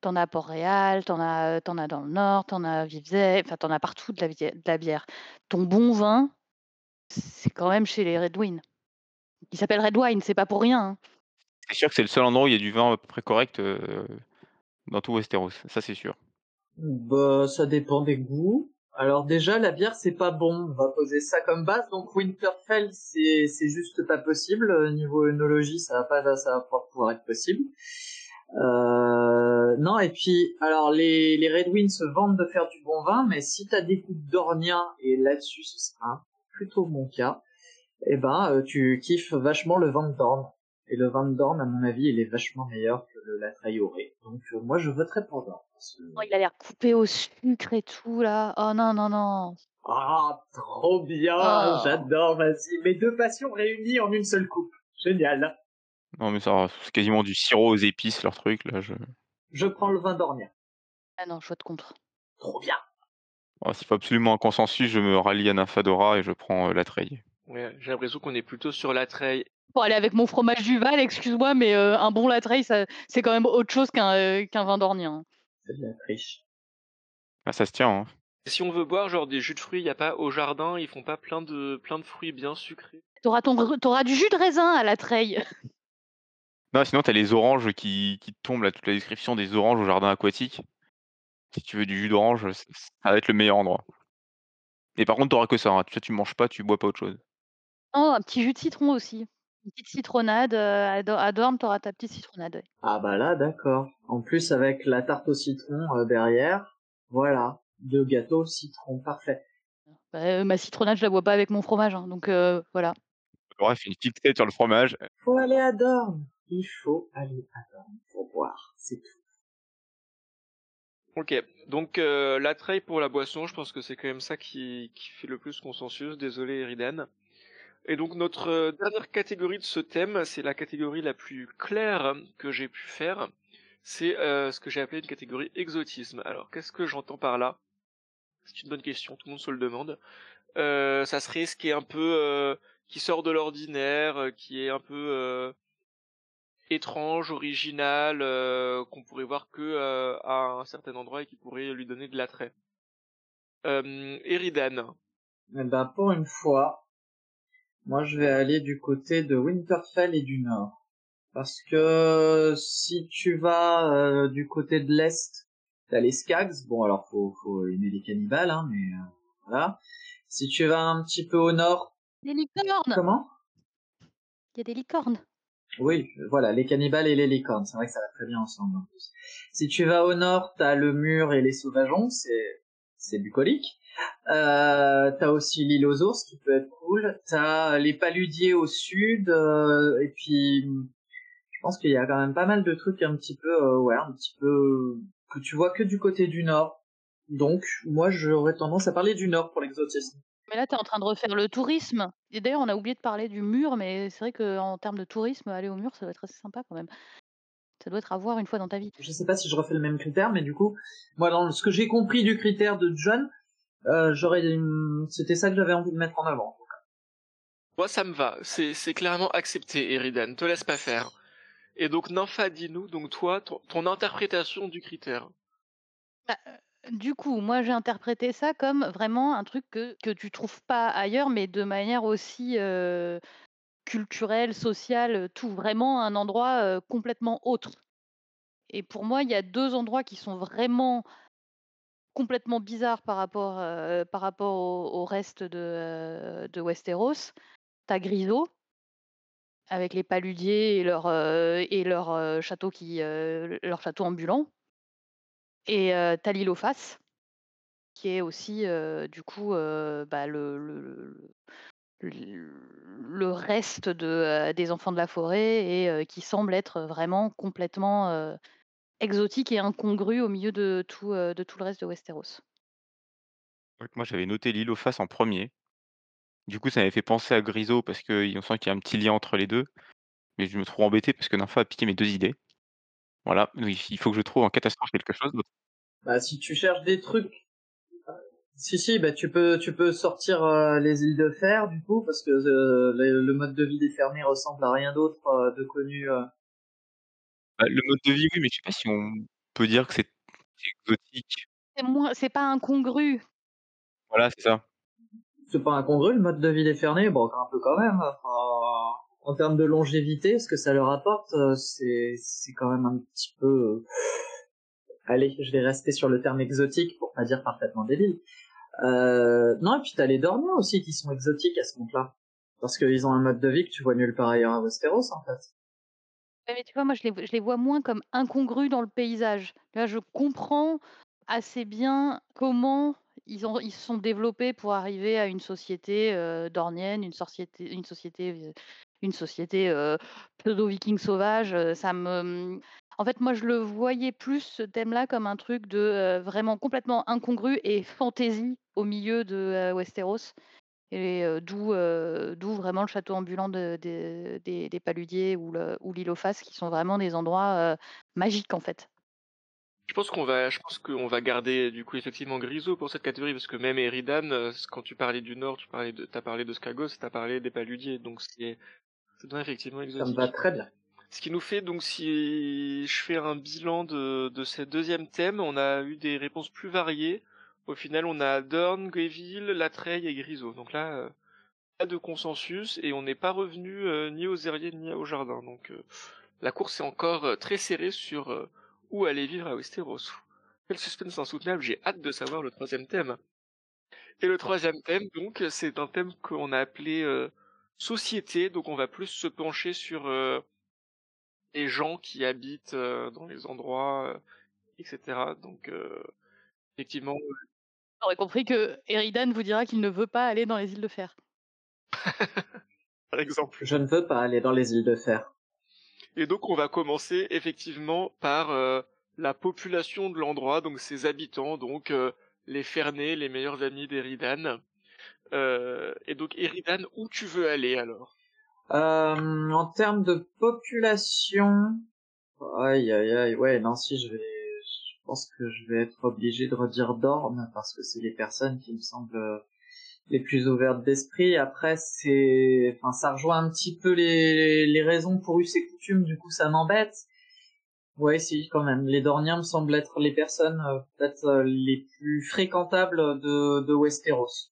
T'en as à Port-Réal, t'en as, euh, t'en as dans le Nord, t'en as à Vivzé, enfin, t'en as partout de la, bière- de la bière. Ton bon vin, c'est quand même chez les Red Wine. Il s'appelle Red Wine, c'est pas pour rien. hein. C'est sûr que c'est le seul endroit où il y a du vin à peu près correct euh, dans tout Westeros. Ça, c'est sûr. Bah, ça dépend des goûts. Alors déjà, la bière, c'est pas bon. On va poser ça comme base. Donc Winterfell, c'est c'est juste pas possible. Euh, Niveau œnologie, ça va pas, ça va pas pouvoir être possible. Euh, non, et puis, alors les, les Red Wings se vantent de faire du bon vin, mais si t'as des goûts d'ornien, et là-dessus ce sera plutôt mon cas, eh ben, euh, tu kiffes vachement le vin de Dorne. Et le vin de Dorne, à mon avis, il est vachement meilleur que le la Traoré. Donc euh, moi, je voterai pour parce que- Oh, il a l'air coupé au sucre et tout, là. Oh non, non, non. Ah, trop bien, Ah. j'adore, vas-y. Mes deux passions réunies en une seule coupe. Génial. Non, mais ça, c'est quasiment du sirop aux épices, leur truc. Là, je... Je prends le vin d'ornien. Ah non, je vote contre. Trop bien. Oh, S'il faut absolument un consensus, je me rallie à Nymphadora et je prends euh, la treille. Ouais, j'ai l'impression qu'on est plutôt sur la treille. Pour aller avec mon fromage du Val, excuse-moi, mais euh, un bon latreille, ça, c'est quand même autre chose qu'un euh, qu'un vin d'ornien. C'est de la triche. Ah, ça se tient, hein. Si on veut boire genre des jus de fruits, y a pas au jardin, ils font pas plein de plein de fruits bien sucrés. T'auras ton, t'auras du jus de raisin à la treille. [laughs] Non, sinon, t'as les oranges qui, qui te tombent, là, toute la description des oranges au jardin aquatique. Si tu veux du jus d'orange, c- ça va être le meilleur endroit. Et par contre, t'auras que ça. Hein. Tu, tu manges pas, tu bois pas autre chose. Oh, un petit jus de citron aussi. Une petite citronnade. euh, à, Do- à Dorme, t'auras ta petite citronnade. ouais. Ah bah là, d'accord. En plus, avec la tarte au citron euh, derrière, voilà. Deux gâteaux citron, parfait. Bah, euh, ma citronnade, je la bois pas avec mon fromage. hein, donc euh, voilà. Fait une petite tête sur le fromage. Faut aller à Dorne. Il faut aller à Dorne pour boire, c'est tout. Ok, donc euh, la treille pour la boisson, je pense que c'est quand même ça qui, qui fait le plus consensus. Désolé Eridan. Et donc notre dernière catégorie de ce thème, c'est la catégorie la plus claire que j'ai pu faire. C'est ce que j'ai appelé une catégorie exotisme. Alors qu'est-ce que j'entends par là? C'est une bonne question, tout le monde se le demande. ça serait ce qui est un peu qui sort de l'ordinaire, qui est un peu étrange, original, qu'on pourrait voir que à un certain endroit et qui pourrait lui donner de l'attrait. Eridan. Eh ben pour une fois, moi je vais aller du côté de Winterfell et du Nord. Parce que si tu vas euh, du côté de l'Est, t'as les Skags. Bon alors faut, faut aimer les cannibales, hein, mais euh, voilà. Si tu vas un petit peu au nord... Les licornes Comment? Il y a des licornes. Oui, voilà, les cannibales et les licornes, c'est vrai que ça va très bien ensemble en plus. Si tu vas au nord, t'as le mur et les sauvageons, c'est c'est bucolique. Euh, t'as aussi l'île aux ours qui peut être cool. T'as les paludiers au sud. Euh, et puis, je pense qu'il y a quand même pas mal de trucs un petit peu, euh, ouais, un petit peu que tu vois que du côté du nord. Donc, moi, j'aurais tendance à parler du nord pour l'exotisme. Mais là, tu es en train de refaire le tourisme. Et d'ailleurs, on a oublié de parler du mur, mais c'est vrai qu'en termes de tourisme, aller au mur, ça doit être assez sympa quand même. Ça doit être à voir une fois dans ta vie. Je sais pas si je refais le même critère, mais du coup, moi, dans ce que j'ai compris du critère de John, euh, j'aurais, c'était ça que j'avais envie de mettre en avant. Moi, ça me va. C'est, clairement accepté, Eridan. Te laisse pas faire. Et donc, Nympha, dis-nous, donc toi, ton, interprétation du critère. Bah, du coup, moi, j'ai interprété ça comme vraiment un truc que, que tu trouves pas ailleurs, mais de manière aussi culturelle, sociale, tout. Vraiment un endroit complètement autre. Et pour moi, il y a deux endroits qui sont vraiment complètement bizarres par rapport, au, reste de, Westeros. T'as Griso, avec les paludiers et leur château qui, leur château ambulant. Et faces, qui est aussi du coup bah, le, reste de, des enfants de la forêt et qui semble être vraiment complètement exotique et incongru au milieu de tout, le reste de Westeros. Moi, j'avais noté l'île aux en premier. Du coup, ça m'avait fait penser à Griso parce qu'on sent qu'il y a un petit lien entre les deux. Mais je me trouve embêté parce que Nympha a piqué mes deux idées. Voilà, il faut que je trouve en catastrophe quelque chose d'autre. Bah, si tu cherches des trucs. Si, si, bah, tu peux, tu peux sortir les îles de fer, du coup, parce que le, mode de vie des fermiers ressemble à rien d'autre de connu bah, le mode de vie, oui, mais je sais pas si on peut dire que c'est exotique. C'est moins c'est pas incongru. Voilà, c'est ça. C'est pas incongru le mode de vie des fermiers, bon, un peu quand même. En termes de longévité, ce que ça leur apporte, euh, c'est c'est quand même un petit peu. Euh, allez, je vais rester sur le terme exotique pour pas dire parfaitement débile. Euh... Non, et puis t'as les dormiens aussi qui sont exotiques à ce compte-là. Parce qu'ils ont un mode de vie que tu vois nulle part ailleurs à Westeros, en fait mais tu vois, moi, je les, vois moins comme incongrus dans le paysage. Là, je comprends assez bien comment ils, ont, ils se sont développés pour arriver à une société euh, dornienne, une société, une société, une société pseudo-viking sauvage. Ça me, en fait, moi, je le voyais plus ce thème-là comme un truc de vraiment complètement incongru et fantaisie au milieu de Westeros et d'où d'où vraiment le château ambulant de, des, des paludiers ou l'île aux faces qui sont vraiment des endroits magiques en fait. Je pense qu'on va, je pense qu'on va garder du coup effectivement Grisot pour cette catégorie parce que même Eridan, quand tu parlais du Nord, tu parlais de, t'as parlé de Skagos, t'as parlé des Paludiers, donc c'est, c'est effectivement exotique. Ça me va très bien. Ce qui nous fait donc si je fais un bilan de, de ce deuxième thème, on a eu des réponses plus variées. Au final, on a Dorn, Greville, Latreille et Grisot. Donc là, euh, pas de consensus et on n'est pas revenu euh, ni aux Airiers ni au jardin. Donc euh, la course est encore très serrée sur où aller vivre à Westeros. Quel suspense insoutenable, j'ai hâte de savoir le troisième thème. Et le troisième thème, donc, c'est un thème qu'on a appelé société, donc on va plus se pencher sur les gens qui habitent dans les endroits, etc. Donc, effectivement, J'aurais compris que Eridan vous dira qu'il ne veut pas aller dans les îles de fer. [laughs] Par exemple. Je ne veux pas aller dans les îles de fer. Et donc on va commencer effectivement par euh, la population de l'endroit, donc ses habitants, donc euh, les Fernés, les meilleurs amis d'Eridan. Euh, et donc, Eridan, où tu veux aller alors? Euh, En termes de population, aïe aïe aïe, ouais, non, si je vais, je pense que je vais être obligé de redire Dorne parce que c'est les personnes qui me semblent les plus ouvertes d'esprit. Après, c'est, enfin, ça rejoint un petit peu les, les raisons pour us et coutumes. Du coup, ça m'embête. Ouais, si, quand même. Les Dorniens me semblent être les personnes euh, peut-être euh, les plus fréquentables de, de Westeros.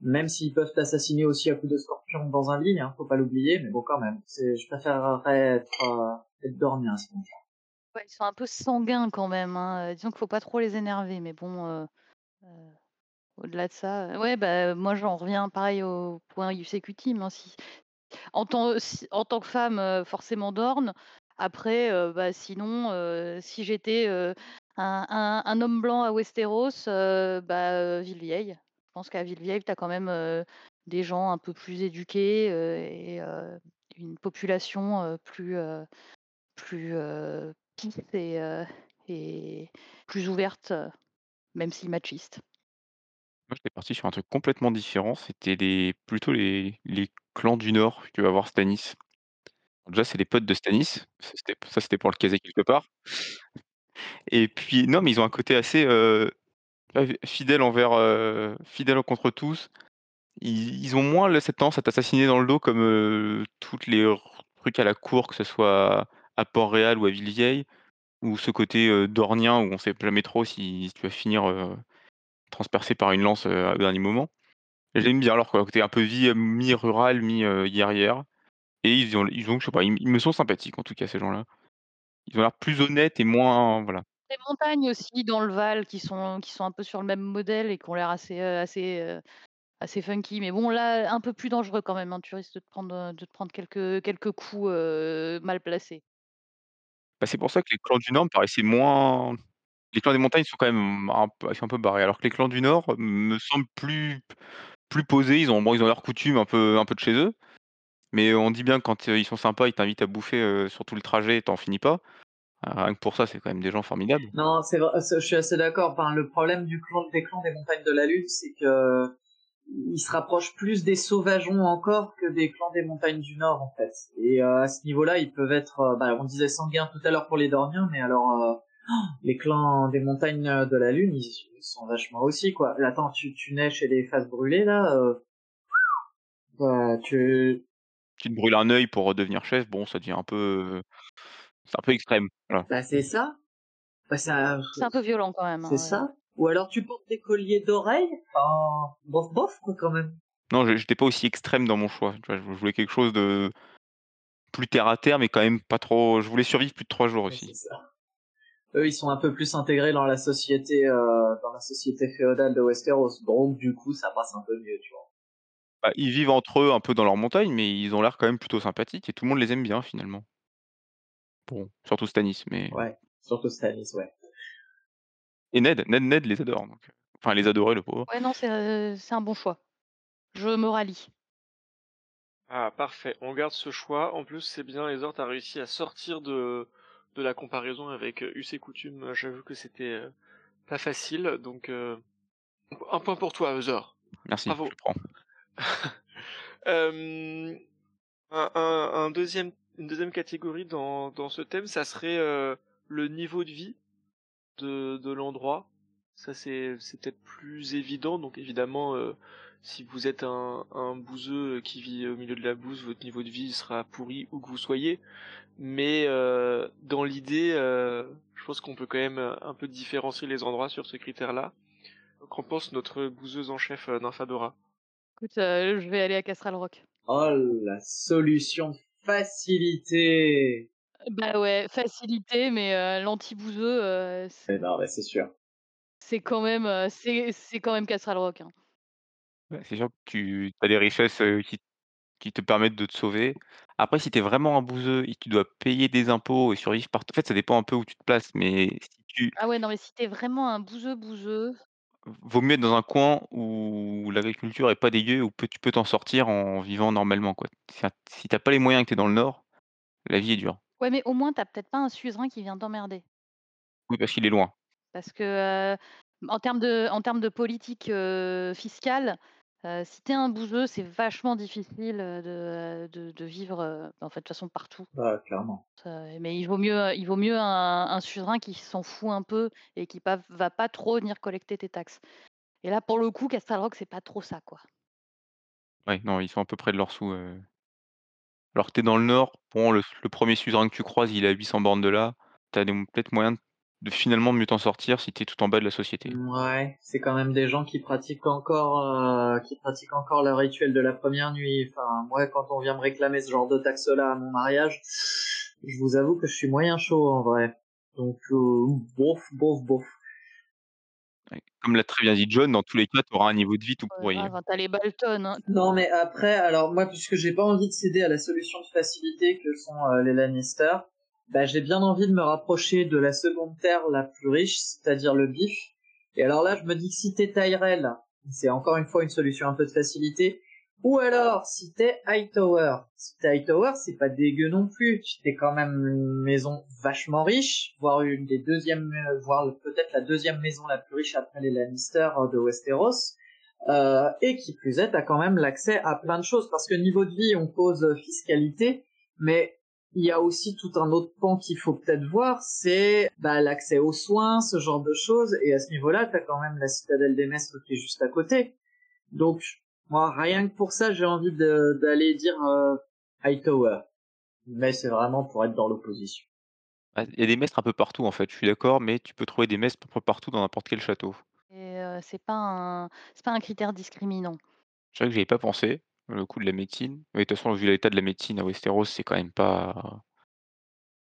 Même s'ils peuvent t'assassiner aussi à coups de scorpion dans un lit, hein, faut pas l'oublier, mais bon, quand même. Je préférerais être, euh, Dornien à ce moment-là. Ils sont un peu sanguins quand même. Hein. Disons qu'il faut pas trop les énerver, mais bon. Euh, au-delà de ça, ouais, bah, moi j'en reviens pareil au point UCQ hein, en tant que femme, forcément d'orne. Après, bah, sinon, si j'étais, un homme blanc à Westeros, bah, Villevieille. Je pense qu'à Villevieille, tu as quand même, des gens un peu plus éduqués, et une population, plus, plus, et plus ouverte, même si machiste. Moi, j'étais parti sur un truc complètement différent. C'était plutôt les clans du Nord que va voir Stannis. Déjà, c'est les potes de Stannis. Ça, c'était pour le caser quelque part. Et puis non, mais ils ont un côté assez, fidèle envers, heu, fidèle contre tous. Ils ont moins cette tendance à t'assassiner dans le dos comme, heu, toutes les trucs à la cour, que ce soit à Port-Réal ou à Villevieille, ou ce côté, heu, dornien où on sait jamais trop si tu vas finir, heu transpercé par une lance, au dernier moment. J'aime bien leur côté un peu vie, mi-rural, mi-guerrière et ils ont je sais pas, ils me sont sympathiques en tout cas ces gens-là. Ils ont l'air plus honnêtes et moins voilà. Les montagnes aussi dans le Val qui sont qui sont un peu sur le même modèle et qui ont l'air assez, heu, assez, heu, assez funky. Mais bon là, un peu plus dangereux quand même, hein. Tu risques de te prendre, prendre quelques quelques coups, mal placés. Bah, c'est pour ça que les clans du Nord me paraissaient moins les clans des montagnes sont quand même un peu un barrés, alors que les clans du Nord me semblent plus plus posés. Ils ont bon, ils ont leurs coutumes un peu un peu de chez eux, mais on dit bien que quand, ils sont sympas, ils t'invitent à bouffer, sur tout le trajet, tu en finis pas. Rien que pour ça, c'est quand même des gens formidables. Non, c'est vrai, je suis assez d'accord. Enfin, le problème du clan, des clans des montagnes de la Lune, c'est que ils se rapprochent plus des sauvageons encore que des clans des montagnes du Nord, en fait. Et euh, à ce niveau-là, ils peuvent être, euh, bah, on disait sanguins tout à l'heure pour les Dorniens, mais alors euh, [gasps] les clans des montagnes de la Lune, ils, sont vachement aussi, quoi. Attends, tu, tu nais chez les faces brûlées, là bah, tu... Tu te brûles un œil pour devenir chef, bon, ça devient un peu... C'est un peu extrême, voilà. Bah, c'est ça. Bah, ça... C'est un peu violent, quand même. C'est hein, ça. Ou alors tu portes des colliers d'oreilles Enfin, bof bof, quoi, quand même. Non, j'étais pas aussi extrême dans mon choix. Je voulais quelque chose de plus terre à terre, mais quand même pas trop. Je voulais survivre plus de trois jours aussi. Ça. Eux, ils sont un peu plus intégrés dans la société, euh, dans la société féodale de Westeros. Donc, du coup, ça passe un peu mieux, tu vois. Bah, ils vivent entre eux un peu dans leur montagne, mais ils ont l'air quand même plutôt sympathiques et tout le monde les aime bien finalement. Bon, surtout Stanis, mais. Ouais, surtout Stanis, ouais. Et Ned, Ned, Ned les adore. Donc... Euh, enfin, les adorait, le pauvre. Ouais, non, c'est un bon choix. Je me rallie. Ah, parfait. On garde ce choix. En plus, c'est bien, les tu as réussi à sortir de, de la comparaison avec UC euh, Coutume. J'avoue que c'était euh, pas facile. Donc, un point pour toi, Heather. Merci, Bravo. je prends. [laughs] un, un, un, deuxième, une deuxième catégorie dans, dans ce thème, ça serait le niveau de vie de, de l'endroit. Ça c'est c'est peut-être plus évident. Donc évidemment, euh, si vous êtes un, un bouseux qui vit au milieu de la bouse, votre niveau de vie sera pourri où que vous soyez. Mais euh, dans l'idée, euh, je pense qu'on peut quand même un peu différencier les endroits sur ce critère-là. Qu'en pense notre bouseuse en chef Nymphadora Écoute, je vais aller à Castral Rock. Oh, la solution facilité bah ouais, facilité, mais l'anti-bouseux, c'est non, c'est sûr. c'est quand même, c'est c'est quand même Castral Rock, hein. c'est sûr que tu as des richesses, qui qui te permettent de te sauver. Après, si tu es vraiment un bouseux et que tu dois payer des impôts et survivre par en fait, ça dépend un peu où tu te places, mais si tu Ah ouais, non, mais si t'es vraiment un bouseux, bouseux vaut mieux être dans un coin où l'agriculture est pas dégueu, où tu peux t'en sortir en vivant normalement, quoi. Si tu pas les moyens et que tu es dans le nord, la vie est dure. Ouais, mais au moins, tu peut-être pas un suzerain qui vient t'emmerder. Oui, parce qu'il est loin. Parce que, en termes de en termes de politique, fiscale, Euh, si t'es un bouseux, c'est vachement difficile de, de, de vivre en fait de toute façon partout. Clairement. mais il vaut mieux, il vaut mieux un, un suzerain qui s'en fout un peu et qui va pas trop venir collecter tes taxes. Et là, pour le coup, Castle Rock, c'est pas trop ça, quoi. Ouais, non, ils sont un peu près de leur sous. Alors que t'es dans le nord, bon, le, le premier suzerain que tu croises, il est à 800 bornes de là. T'as peut-être moyen de, finalement mieux t'en sortir si t'es tout en bas de la société. Ouais, c'est quand même des gens qui pratiquent encore, euh, qui pratiquent encore le rituel de la première nuit. Enfin, moi, quand on vient me réclamer ce genre de taxe-là à mon mariage, je vous avoue que je suis moyen chaud en vrai. Donc, euh, bof, bof, bof. Comme l'a très bien dit John, dans tous les cas, tu auras un niveau de vie tout pourri. Ouais, t'as les Balton. Hein. Non, mais après, alors moi, puisque j'ai pas envie de céder à la solution de facilité que sont euh, les Lannister, bah, j'ai bien envie de me rapprocher de la seconde terre la plus riche, c'est-à-dire le bif. Et alors là, je me dis que si t'es Tyrell, c'est encore une fois une solution un peu de facilité, ou alors, si t'es Hightower, si t'es Hightower, c'est pas dégueu non plus. T'es quand même une maison vachement riche, voire une des deuxièmes, voire peut-être la deuxième maison la plus riche après les Lannister de Westeros. Euh, et qui plus est, t'as quand même l'accès à plein de choses, parce que niveau de vie, on cause fiscalité, mais il y a aussi tout un autre pan qu'il faut peut-être voir, c'est bah, l'accès aux soins, ce genre de choses, et à ce niveau-là, t'as quand même la citadelle des Mestres qui est juste à côté. Donc, moi, rien que pour ça, j'ai envie d'aller dire euh, Hightower. Mais c'est vraiment pour être dans l'opposition. Ah, il y a des mestres un peu partout en fait, je suis d'accord, mais tu peux trouver des mestres un peu partout dans n'importe quel château. Et euh, c'est pas un c'est pas un critère discriminant. C'est vrai que j'y avais pas pensé, le coup de la médecine. Mais de toute façon, vu l'état de la médecine à Westeros, c'est quand même pas.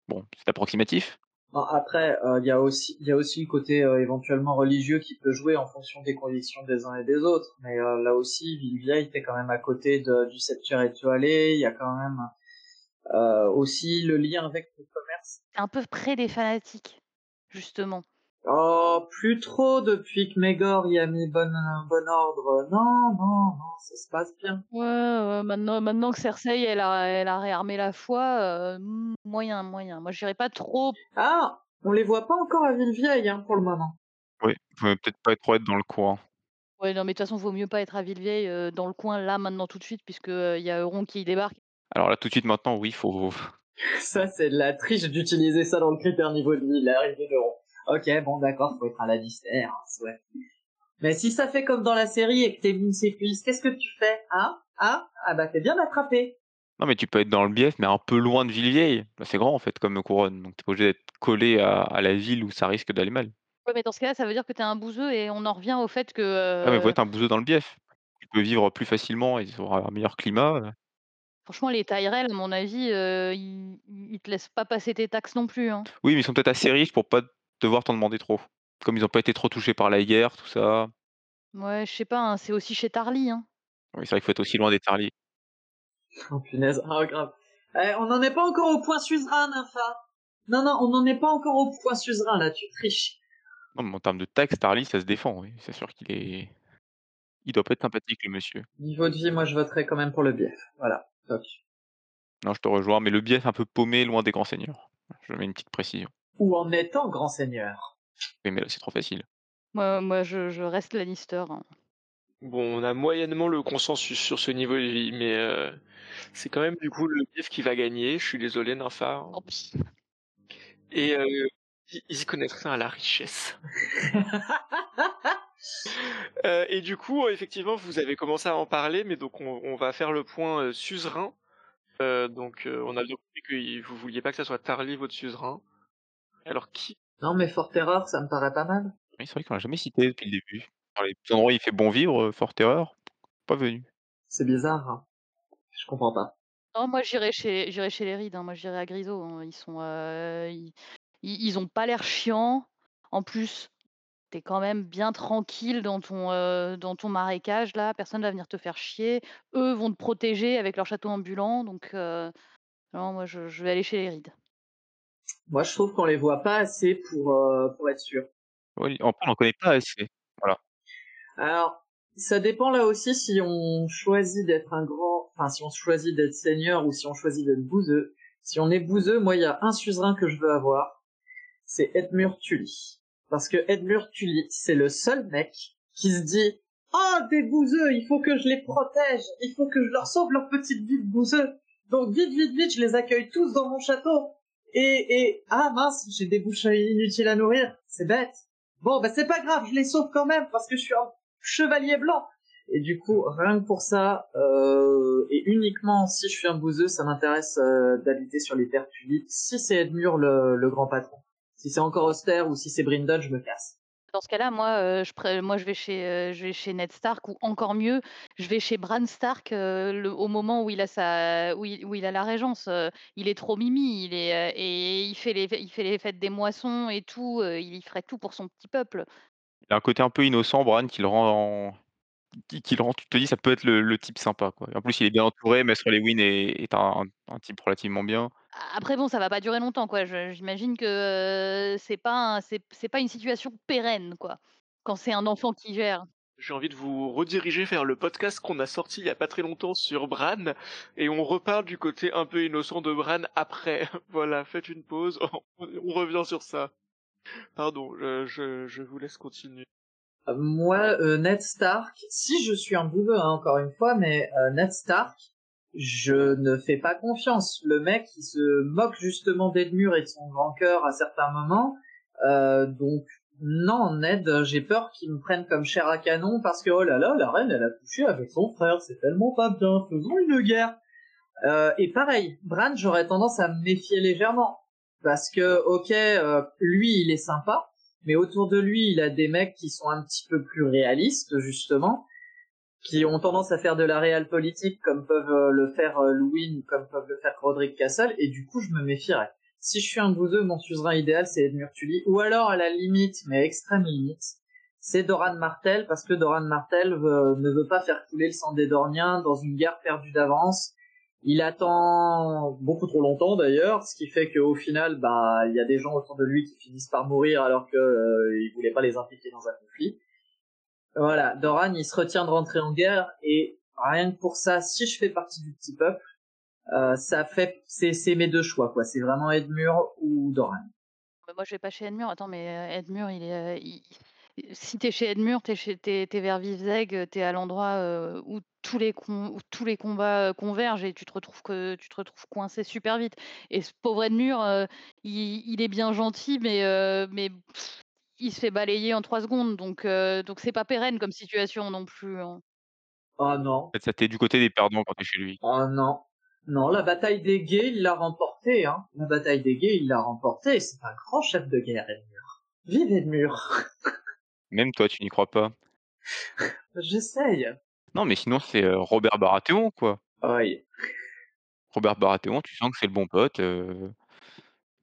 Bon, c'est approximatif. Après, euh, il y a aussi il y a aussi le côté euh, éventuellement religieux qui peut jouer en fonction des conditions des uns et des autres. Mais euh, là aussi, Villevieille était quand même à côté de, du septuaire étoilé. Il y a quand même aussi le lien avec le commerce. C'est un peu près des fanatiques, justement. Oh, plus trop depuis que Megor y a mis bon, bon ordre. Non, non, non, ça se passe bien. Ouais, maintenant, maintenant que Cersei, elle a, elle a réarmé la foi, euh, moyen, moyen. Moi, je dirais pas trop. Ah, on les voit pas encore à Villevieille, hein, pour le moment. Oui, peut-être pas trop être dans le coin. Ouais, non, mais de toute façon, vaut mieux pas être à Villevieille euh, dans le coin là, maintenant, tout de suite, puisque il y a Euron qui débarque. Alors là, tout de suite, maintenant, oui, faut. [laughs] ça, c'est de la triche d'utiliser ça dans le critère niveau de vie, l'arrivée d'Euron. Ok, bon d'accord, faut être à la hein, ouais. Mais si ça fait comme dans la série et que t'es une séquence, qu'est-ce que tu fais Hein? Ah Ah bah t'es bien attrapé. Non mais tu peux être dans le bief, mais un peu loin de Villevieille. Bah, c'est grand en fait comme couronne, donc t'es pas obligé d'être collé à, la ville où ça risque d'aller mal. Ouais, mais dans ce cas-là, ça veut dire que t'es un bouseux et on en revient au fait que. Ah mais faut être un bouseux dans le bief. Tu peux vivre plus facilement et aura un meilleur climat. Euh. Franchement, les Tyrell, à mon avis, euh, ils, ils te laissent pas passer tes taxes non plus. Hein. Oui, mais ils sont peut-être assez riches pour pas devoir t'en demander trop. Comme ils n'ont pas été trop touchés par la guerre, tout ça. Ouais, je sais pas, hein, c'est aussi chez Tarly. Hein. Oui, c'est vrai qu'il faut être aussi loin des Tarly. [laughs] Oh punaise, ah grave. Eh, on n'en est pas encore au point suzerain, Nympha. Non, non, on n'en est pas encore au point suzerain, là, tu triches. Non, mais en termes de taxe, Tarly, ça se défend, oui. C'est sûr qu'il est... Il doit pas être sympathique, le monsieur. Niveau de vie, moi, je voterais quand même pour le bief. Voilà, Non, je te rejoins, mais le bief un peu paumé, loin des grands seigneurs. Je mets une petite précision ou en étant grand seigneur? Oui, mais là, c'est trop facile. Moi, moi je, je reste Lannister. Hein. Bon, on a moyennement le consensus sur ce niveau de vie, mais euh, c'est quand même du coup le bief qui va gagner. Je suis désolé, Nympha. Et euh, ils y connaissent rien à la richesse. [laughs] euh, et du coup, effectivement, vous avez commencé à en parler, mais donc on, on va faire le point euh, suzerain. Euh, donc on a bien compris que vous vouliez pas que ça soit Tarly votre suzerain. Alors qui Non, mais Fort Terreur, ça me paraît pas mal. Oui, c'est vrai qu'on l'a jamais cité depuis le début. Dans les endroits où il fait bon vivre, euh, Fort Terreur, pas venu. C'est bizarre. Hein. Je comprends pas. Non, moi j'irai chez j'irai chez les Rides. Hein. Moi j'irai à Grisot. Hein. Ils sont euh, ils... ont pas l'air chiants. En plus, t'es quand même bien tranquille dans ton euh, dans ton marécage là. Personne va venir te faire chier. Eux vont te protéger avec leur château ambulant. Donc non, moi je, je vais aller chez les Rides. Moi, je trouve qu'on les voit pas assez pour euh, pour être sûr. Oui, on n'en connaît pas assez. Voilà. Alors, ça dépend là aussi si on choisit d'être un grand, enfin si on choisit d'être seigneur ou si on choisit d'être bouseux. Si on est bouseux, moi, il y a un suzerain que je veux avoir, c'est Edmure Tully. Parce que Edmure Tully, c'est le seul mec qui se dit oh des bouseux, il faut que je les protège, il faut que je leur sauve leur petite vie de bouseux. Donc vite, vite, vite, je les accueille tous dans mon château. Et, et, ah mince, j'ai des bouches inutiles à nourrir, c'est bête. Bon, bah c'est pas grave, je les sauve quand même parce que je suis un chevalier blanc. Et du coup, rien que pour ça, euh, et uniquement si je suis un bouseux, ça m'intéresse euh, d'habiter sur les terres publiques. Si c'est Edmure le, le grand patron. Si c'est encore Austère ou si c'est Brindle, je me casse. Dans ce cas-là, moi, je, vais chez, Ned Stark ou encore mieux, je vais chez Bran Stark au moment où il a sa, où il, a la régence. il est trop mimi, il est et il fait les, il fait les fêtes des moissons et tout. il y ferait tout pour son petit peuple. Il a un côté un peu innocent, Bran, qui le rend, qui, qui le rend. Tu te dis, ça peut être le, le type sympa, quoi. En plus, il est bien entouré. Maître Lewin est, est un, un type relativement bien. Après bon, ça va pas durer longtemps, quoi. Je- J'imagine que euh, c'est pas, un- c'est c'est pas une situation pérenne, quoi. Quand c'est un enfant qui gère. J'ai envie de vous rediriger vers le podcast qu'on a sorti il y a pas très longtemps sur Bran, et on reparle du côté un peu innocent de Bran après. [laughs] voilà, faites une pause, [laughs] on revient sur ça. Pardon, je, je, je vous laisse continuer. Moi, euh, Ned Stark, si je suis un bouseux, hein, encore une fois, mais euh, Ned Stark, je ne fais pas confiance. Le mec, il se moque justement d'Edmure et de son grand cœur à certains moments. Euh, donc, non, Ned, j'ai peur qu'il me prenne comme chair à canon parce que, oh là là, la reine, elle a couché avec son frère, c'est tellement pas bien, faisons une guerre. Euh, et pareil, Bran, j'aurais tendance à me méfier légèrement. Parce que, ok, euh, lui, il est sympa, mais autour de lui, il a des mecs qui sont un petit peu plus réalistes, justement, qui ont tendance à faire de la réelle politique, comme peuvent euh, le faire euh, Louis ou comme peuvent le faire Roderick Castle, et du coup, je me méfierais. Si je suis un bouseux, mon suzerain idéal, c'est Edmure Tully, ou alors, à la limite, mais extrême limite, c'est Doran Martell, parce que Doran Martell veut- ne veut pas faire couler le sang des Dorniens dans une guerre perdue d'avance, il attend beaucoup trop longtemps d'ailleurs, ce qui fait qu'au final, bah, il y a des gens autour de lui qui finissent par mourir alors que euh, il voulait pas les impliquer dans un conflit. Voilà, Doran, il se retient de rentrer en guerre et rien que pour ça, si je fais partie du petit peuple, euh, ça fait, c'est, mes deux choix quoi. C'est vraiment Edmure ou Doran. Mais moi, je vais pas chez Edmure. Attends, mais euh, Edmure, il est. euh, Si t'es chez Edmure, t'es chez, t'es, t'es vers Vivzeg, t'es à l'endroit euh, où tous les où tous les combats euh, convergent et tu te retrouves que tu te retrouves coincé super vite. Et ce pauvre Edmure, euh, il, il est bien gentil, mais euh, mais pff, il se fait balayer en trois secondes. Donc euh, donc c'est pas pérenne comme situation non plus. hein. Oh non, En fait, ça t'es du côté des perdants quand t'es chez lui. oh non, non, la bataille des gays, il l'a remportée, hein. La bataille des gays, il l'a remportée. C'est un grand chef de guerre, Edmure. Vive Edmure. [laughs] Même toi, tu n'y crois pas. J'essaye. Non, mais sinon, c'est euh, Robert Baratheon, quoi. Oui. Robert Baratheon, tu sens que c'est le bon pote. euh.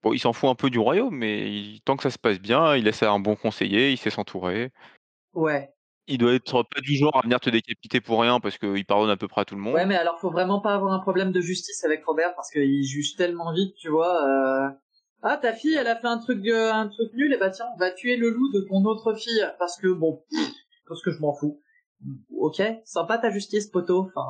Bon, il s'en fout un peu du royaume, mais il- tant que ça se passe bien, il laisse un bon conseiller, il sait s'entourer. Ouais. Il doit être pas du genre à venir te décapiter pour rien parce qu'il pardonne à peu près à tout le monde. Ouais, mais alors faut vraiment pas avoir un problème de justice avec Robert parce qu'il juge tellement vite, tu vois. euh, Ah, ta fille, elle a fait un truc, euh, un truc nul, et bah tiens, on va tuer le loup de ton autre fille parce que bon, pff, parce que je m'en fous. Ok, sympa ta justice, poteau. Enfin,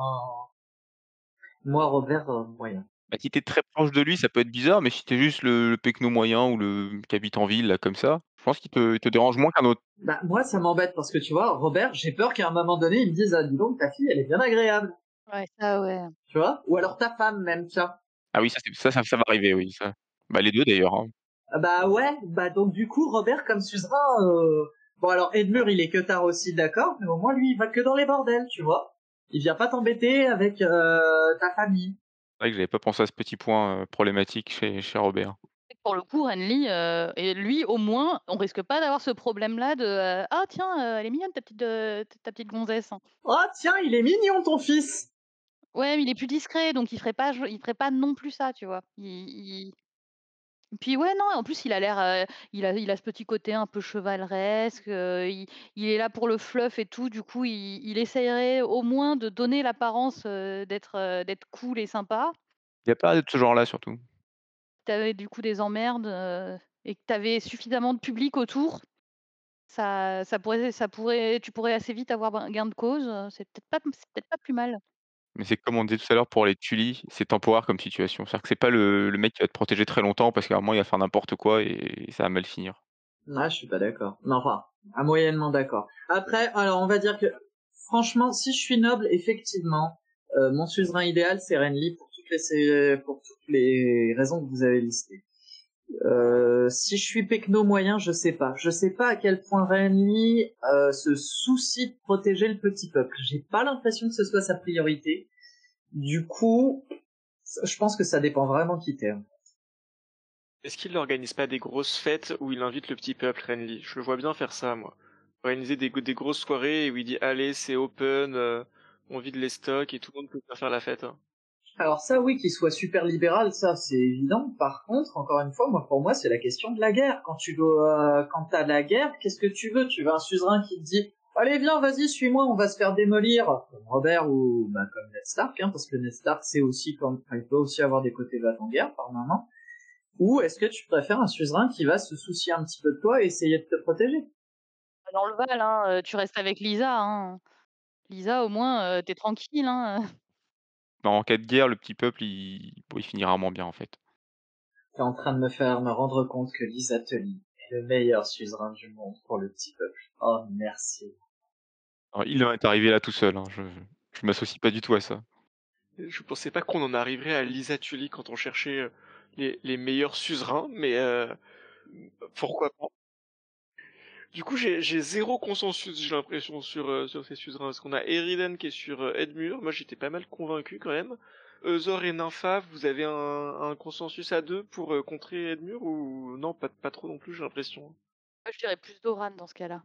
moi, Robert, euh, moyen. Bah, si t'es très proche de lui, ça peut être bizarre, mais si t'es juste le, le pecno moyen ou le qui habite en ville, là, comme ça, je pense qu'il te, il te dérange moins qu'un autre. Bah moi, ça m'embête parce que tu vois, Robert, j'ai peur qu'à un moment donné, il me dise, ah dis donc, ta fille, elle est bien agréable, Ouais, ça ouais. tu vois? Ou alors ta femme même, tiens. Ah oui, ça, ça, ça va arriver, oui. Ça. Bah, les deux d'ailleurs. hein. Ah Bah ouais, bah donc du coup Robert comme suzerain, euh... bon alors Edmure il est que tard aussi d'accord, mais au moins lui il va que dans les bordels, tu vois. Il vient pas t'embêter avec euh, ta famille. C'est vrai que j'avais pas pensé à ce petit point euh, problématique chez, chez Robert. Pour le coup, Renly, euh, et lui, au moins, on risque pas d'avoir ce problème-là de euh, ah tiens, euh, elle est mignonne ta petite euh, ta petite gonzesse. Oh tiens, il est mignon ton fils. Ouais, mais il est plus discret, donc il ferait pas, il ferait pas non plus ça, tu vois. Il, il- Puis ouais, non, en plus il a l'air, euh, il a, il a ce petit côté un peu chevaleresque. euh, il, il est là pour le fluff et tout. Du coup, il, il essayerait au moins de donner l'apparence euh, d'être, euh, d'être cool et sympa. Il n'y a pas de ce genre-là surtout. T'avais du coup des emmerdes euh, et que t'avais suffisamment de public autour. Ça, ça pourrait, ça pourrait, tu pourrais assez vite avoir un gain de cause. C'est peut-être pas, c'est peut-être pas plus mal. Mais c'est comme on disait tout à l'heure pour les Tully, c'est temporaire comme situation. C'est-à-dire que c'est pas le, le mec qui va te protéger très longtemps parce qu'à un moment il va faire n'importe quoi et ça va mal finir. Ah, je suis pas d'accord. Non, enfin, à moyennement d'accord. Après, alors on va dire que franchement, si je suis noble, effectivement, euh, mon suzerain idéal, c'est Renly pour toutes les pour toutes les raisons que vous avez listées. Euh, si je suis pecno moyen, je sais pas. Je sais pas à quel point Renly euh, se soucie de protéger le petit peuple. J'ai pas l'impression que ce soit sa priorité. Du coup, je pense que ça dépend vraiment qui t'es. Est-ce qu'il n'organise pas des grosses fêtes où il invite le petit peuple Renly? Je le vois bien faire ça, moi. Organiser des, grosses soirées où il dit allez, c'est open, euh, on vide les stocks et tout le monde peut faire la fête. Hein. Alors ça, oui, qu'il soit super libéral, ça c'est évident. Par contre, encore une fois, moi pour moi, c'est la question de la guerre. Quand tu dois, euh, quand t'as la guerre, qu'est-ce que tu veux? Tu veux un suzerain qui te dit Allez, viens, vas-y, suis-moi, on va se faire démolir, comme Robert ou bah, comme Ned Stark, hein, parce que Ned Stark, c'est aussi il peut aussi avoir des côtés va en guerre par moment. Ou est-ce que tu préfères un suzerain qui va se soucier un petit peu de toi et essayer de te protéger? Dans le Val, hein, euh, tu restes avec Lisa. Hein. Lisa, au moins, euh, t'es tranquille. Hein. En cas de guerre, le petit peuple, il, il finit rarement bien en fait. T'es en train de me faire me rendre compte que Lisa Tully est le meilleur suzerain du monde pour le petit peuple. Oh, merci. il est arrivé là tout seul. Hein. Je, je m'associe pas du tout à ça. Je pensais pas qu'on en arriverait à Lisa Tully quand on cherchait euh, les, les meilleurs suzerains, mais euh, pourquoi pas? Du coup, j'ai zéro consensus, j'ai l'impression, sur, euh, sur ces suzerains. Parce qu'on a Eriden qui est sur euh, Edmure. Moi, j'étais pas mal convaincu quand même. Eusor et Nympha, vous avez un, un consensus à deux pour euh, contrer Edmure ou non, pas, pas trop non plus, j'ai l'impression. Moi, je dirais plus Doran dans ce cas-là.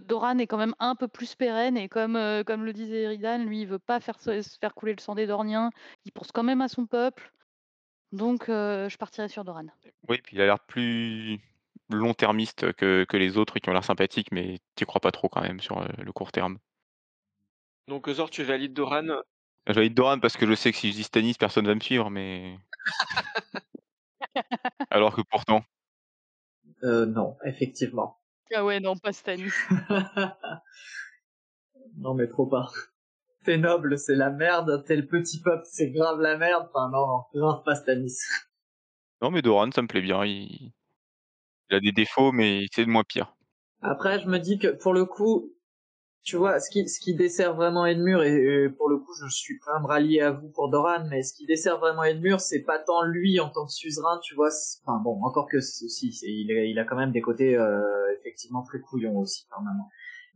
Doran est quand même un peu plus pérenne et comme, comme le disait Eridan, lui, il veut pas faire, se faire couler le sang des Dorniens. Il pense quand même à son peuple. Donc, je partirais sur Doran. Oui, puis il a l'air plus long-termiste que, que les autres qui ont l'air sympathiques, mais tu crois pas trop quand même sur le court terme. Donc Zor, tu valides Doran Je valide Doran parce que je sais que si je dis Stanis, personne va me suivre, mais. [laughs] Alors que pourtant. Euh, non, effectivement. Ah ouais, non, pas Stanis. [laughs] non, mais trop pas. T'es noble, c'est la merde. T'es le petit peuple, c'est grave la merde. Enfin, non, non, grave pas Stanis. Non, mais Doran, ça me plaît bien. Il, il a des défauts, mais c'est de moins pire. Après, je me dis que pour le coup, tu vois, ce qui, dessert vraiment Edmure, et, pour le coup, je suis quand même rallié à vous pour Doran, mais ce qui dessert vraiment Edmure, c'est pas tant lui en tant que suzerain, tu vois. Enfin bon, encore que si, il, il a quand même des côtés euh, effectivement très couillons aussi, quand même.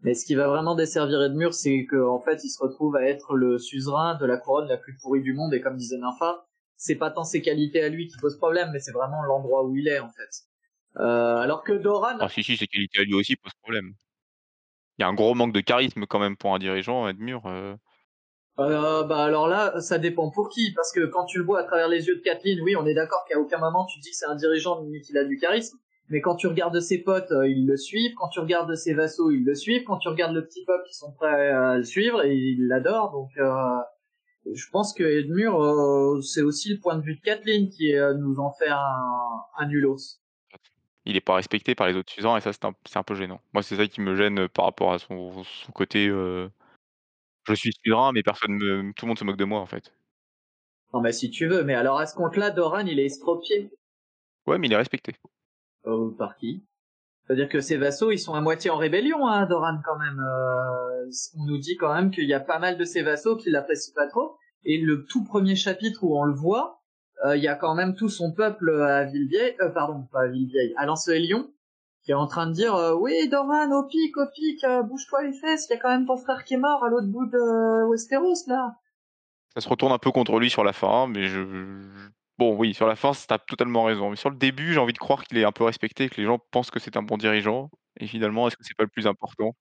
Mais ce qui va vraiment desservir Edmure, c'est qu'en fait, il se retrouve à être le suzerain de la couronne la plus pourrie du monde, et comme disait Nympha, c'est pas tant ses qualités à lui qui posent problème, mais c'est vraiment l'endroit où il est, en fait. Euh, alors que Doran. Ah, si, si, ses qualités à lui aussi posent problème. Il y a un gros manque de charisme quand même pour un dirigeant, Edmure. Euh... Euh, bah alors là, ça dépend pour qui, parce que quand tu le vois à travers les yeux de Kathleen, oui, on est d'accord qu'à aucun moment tu dis que c'est un dirigeant ni qu'il a du charisme, mais quand tu regardes ses potes, euh, ils le suivent, quand tu regardes ses vassaux, ils le suivent, quand tu regardes le petit peuple, ils sont prêts à le suivre et ils l'adorent, donc euh, je pense que Edmure, euh, c'est aussi le point de vue de Kathleen qui nous en fait un, un nulos il est pas respecté par les autres suzerains et ça c'est un, peu gênant. Moi c'est ça qui me gêne par rapport à son, côté je suis suzerain mais personne me tout le monde se moque de moi en fait. Non mais si tu veux, mais alors à ce compte-là, Doran il est estropié? Ouais mais il est respecté. Oh, par qui? C'est-à-dire que ses vassaux ils sont à moitié en rébellion, hein, Doran quand même. Euh, on nous dit quand même qu'il y a pas mal de ses vassaux qui l'apprécient pas trop. Et le tout premier chapitre où on le voit, euh, il y a quand même tout son peuple à Villevieille, euh, pardon, pas à Villevieille, à Lance-Lion, qui est en train de dire euh, oui Doran au pic au pic bouge-toi les fesses il y a quand même ton frère qui est mort à l'autre bout de Westeros là. Ça se retourne un peu contre lui sur la fin mais je bon oui sur la fin t'as totalement raison. Mais sur le début j'ai envie de croire qu'il est un peu respecté que les gens pensent que c'est un bon dirigeant et finalement est-ce que c'est pas le plus important?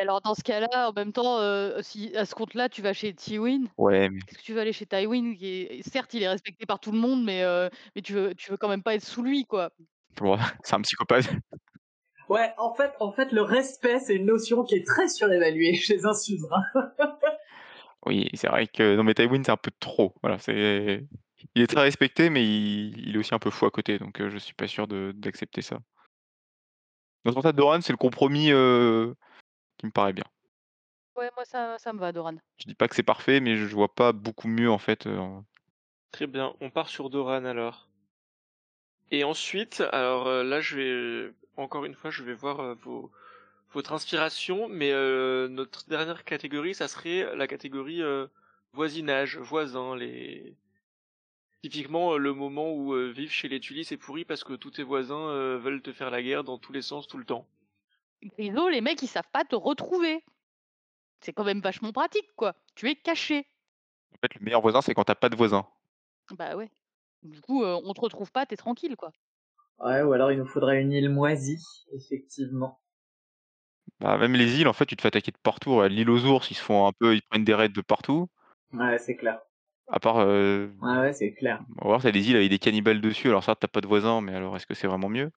Alors dans ce cas-là, en même temps, si à ce compte-là, tu vas chez Tywin, Ouais, mais qu'est-ce que tu vas aller chez Tywin qui certes, il est respecté par tout le monde, mais mais tu veux tu veux quand même pas être sous lui, quoi. [laughs] c'est un psychopathe. Ouais, en fait, en fait, le respect, c'est une notion qui est très surévaluée [laughs] chez un suzerain. Oui, c'est vrai que non mais Tywin, c'est un peu trop. Voilà, c'est il est très respecté, mais il est aussi un peu fou à côté, donc je suis pas sûr de d'accepter ça. Dans le Doran, c'est le compromis, qui me paraît bien. Ouais, moi ça, ça me va, Doran. Je dis pas que c'est parfait, mais je vois pas beaucoup mieux en fait. Euh, Très bien, on part sur Doran alors. Et ensuite, alors euh, là je vais encore une fois je vais voir euh, vos, votre inspiration, mais euh, notre dernière catégorie, ça serait la catégorie euh, voisinage, voisin, les typiquement le moment où euh, vivre chez les Tulis c'est pourri parce que tous tes voisins euh, veulent te faire la guerre dans tous les sens tout le temps. Grisot, les mecs, ils savent pas te retrouver. C'est quand même vachement pratique, quoi. Tu es caché. En fait, le meilleur voisin, c'est quand t'as pas de voisin. Bah ouais. Du coup, euh, on te retrouve pas, t'es tranquille, quoi. Ouais, ou alors il nous faudrait une île moisie, effectivement. Bah, même les îles, en fait, tu te fais attaquer de partout. L'île aux ours, ils se font un peu, ils prennent des raids de partout. Ouais, c'est clair. À part, euh, Ouais, ouais, c'est clair. on va voir, t'as des îles avec des cannibales dessus. Alors ça, t'as pas de voisin, mais alors est-ce que c'est vraiment mieux?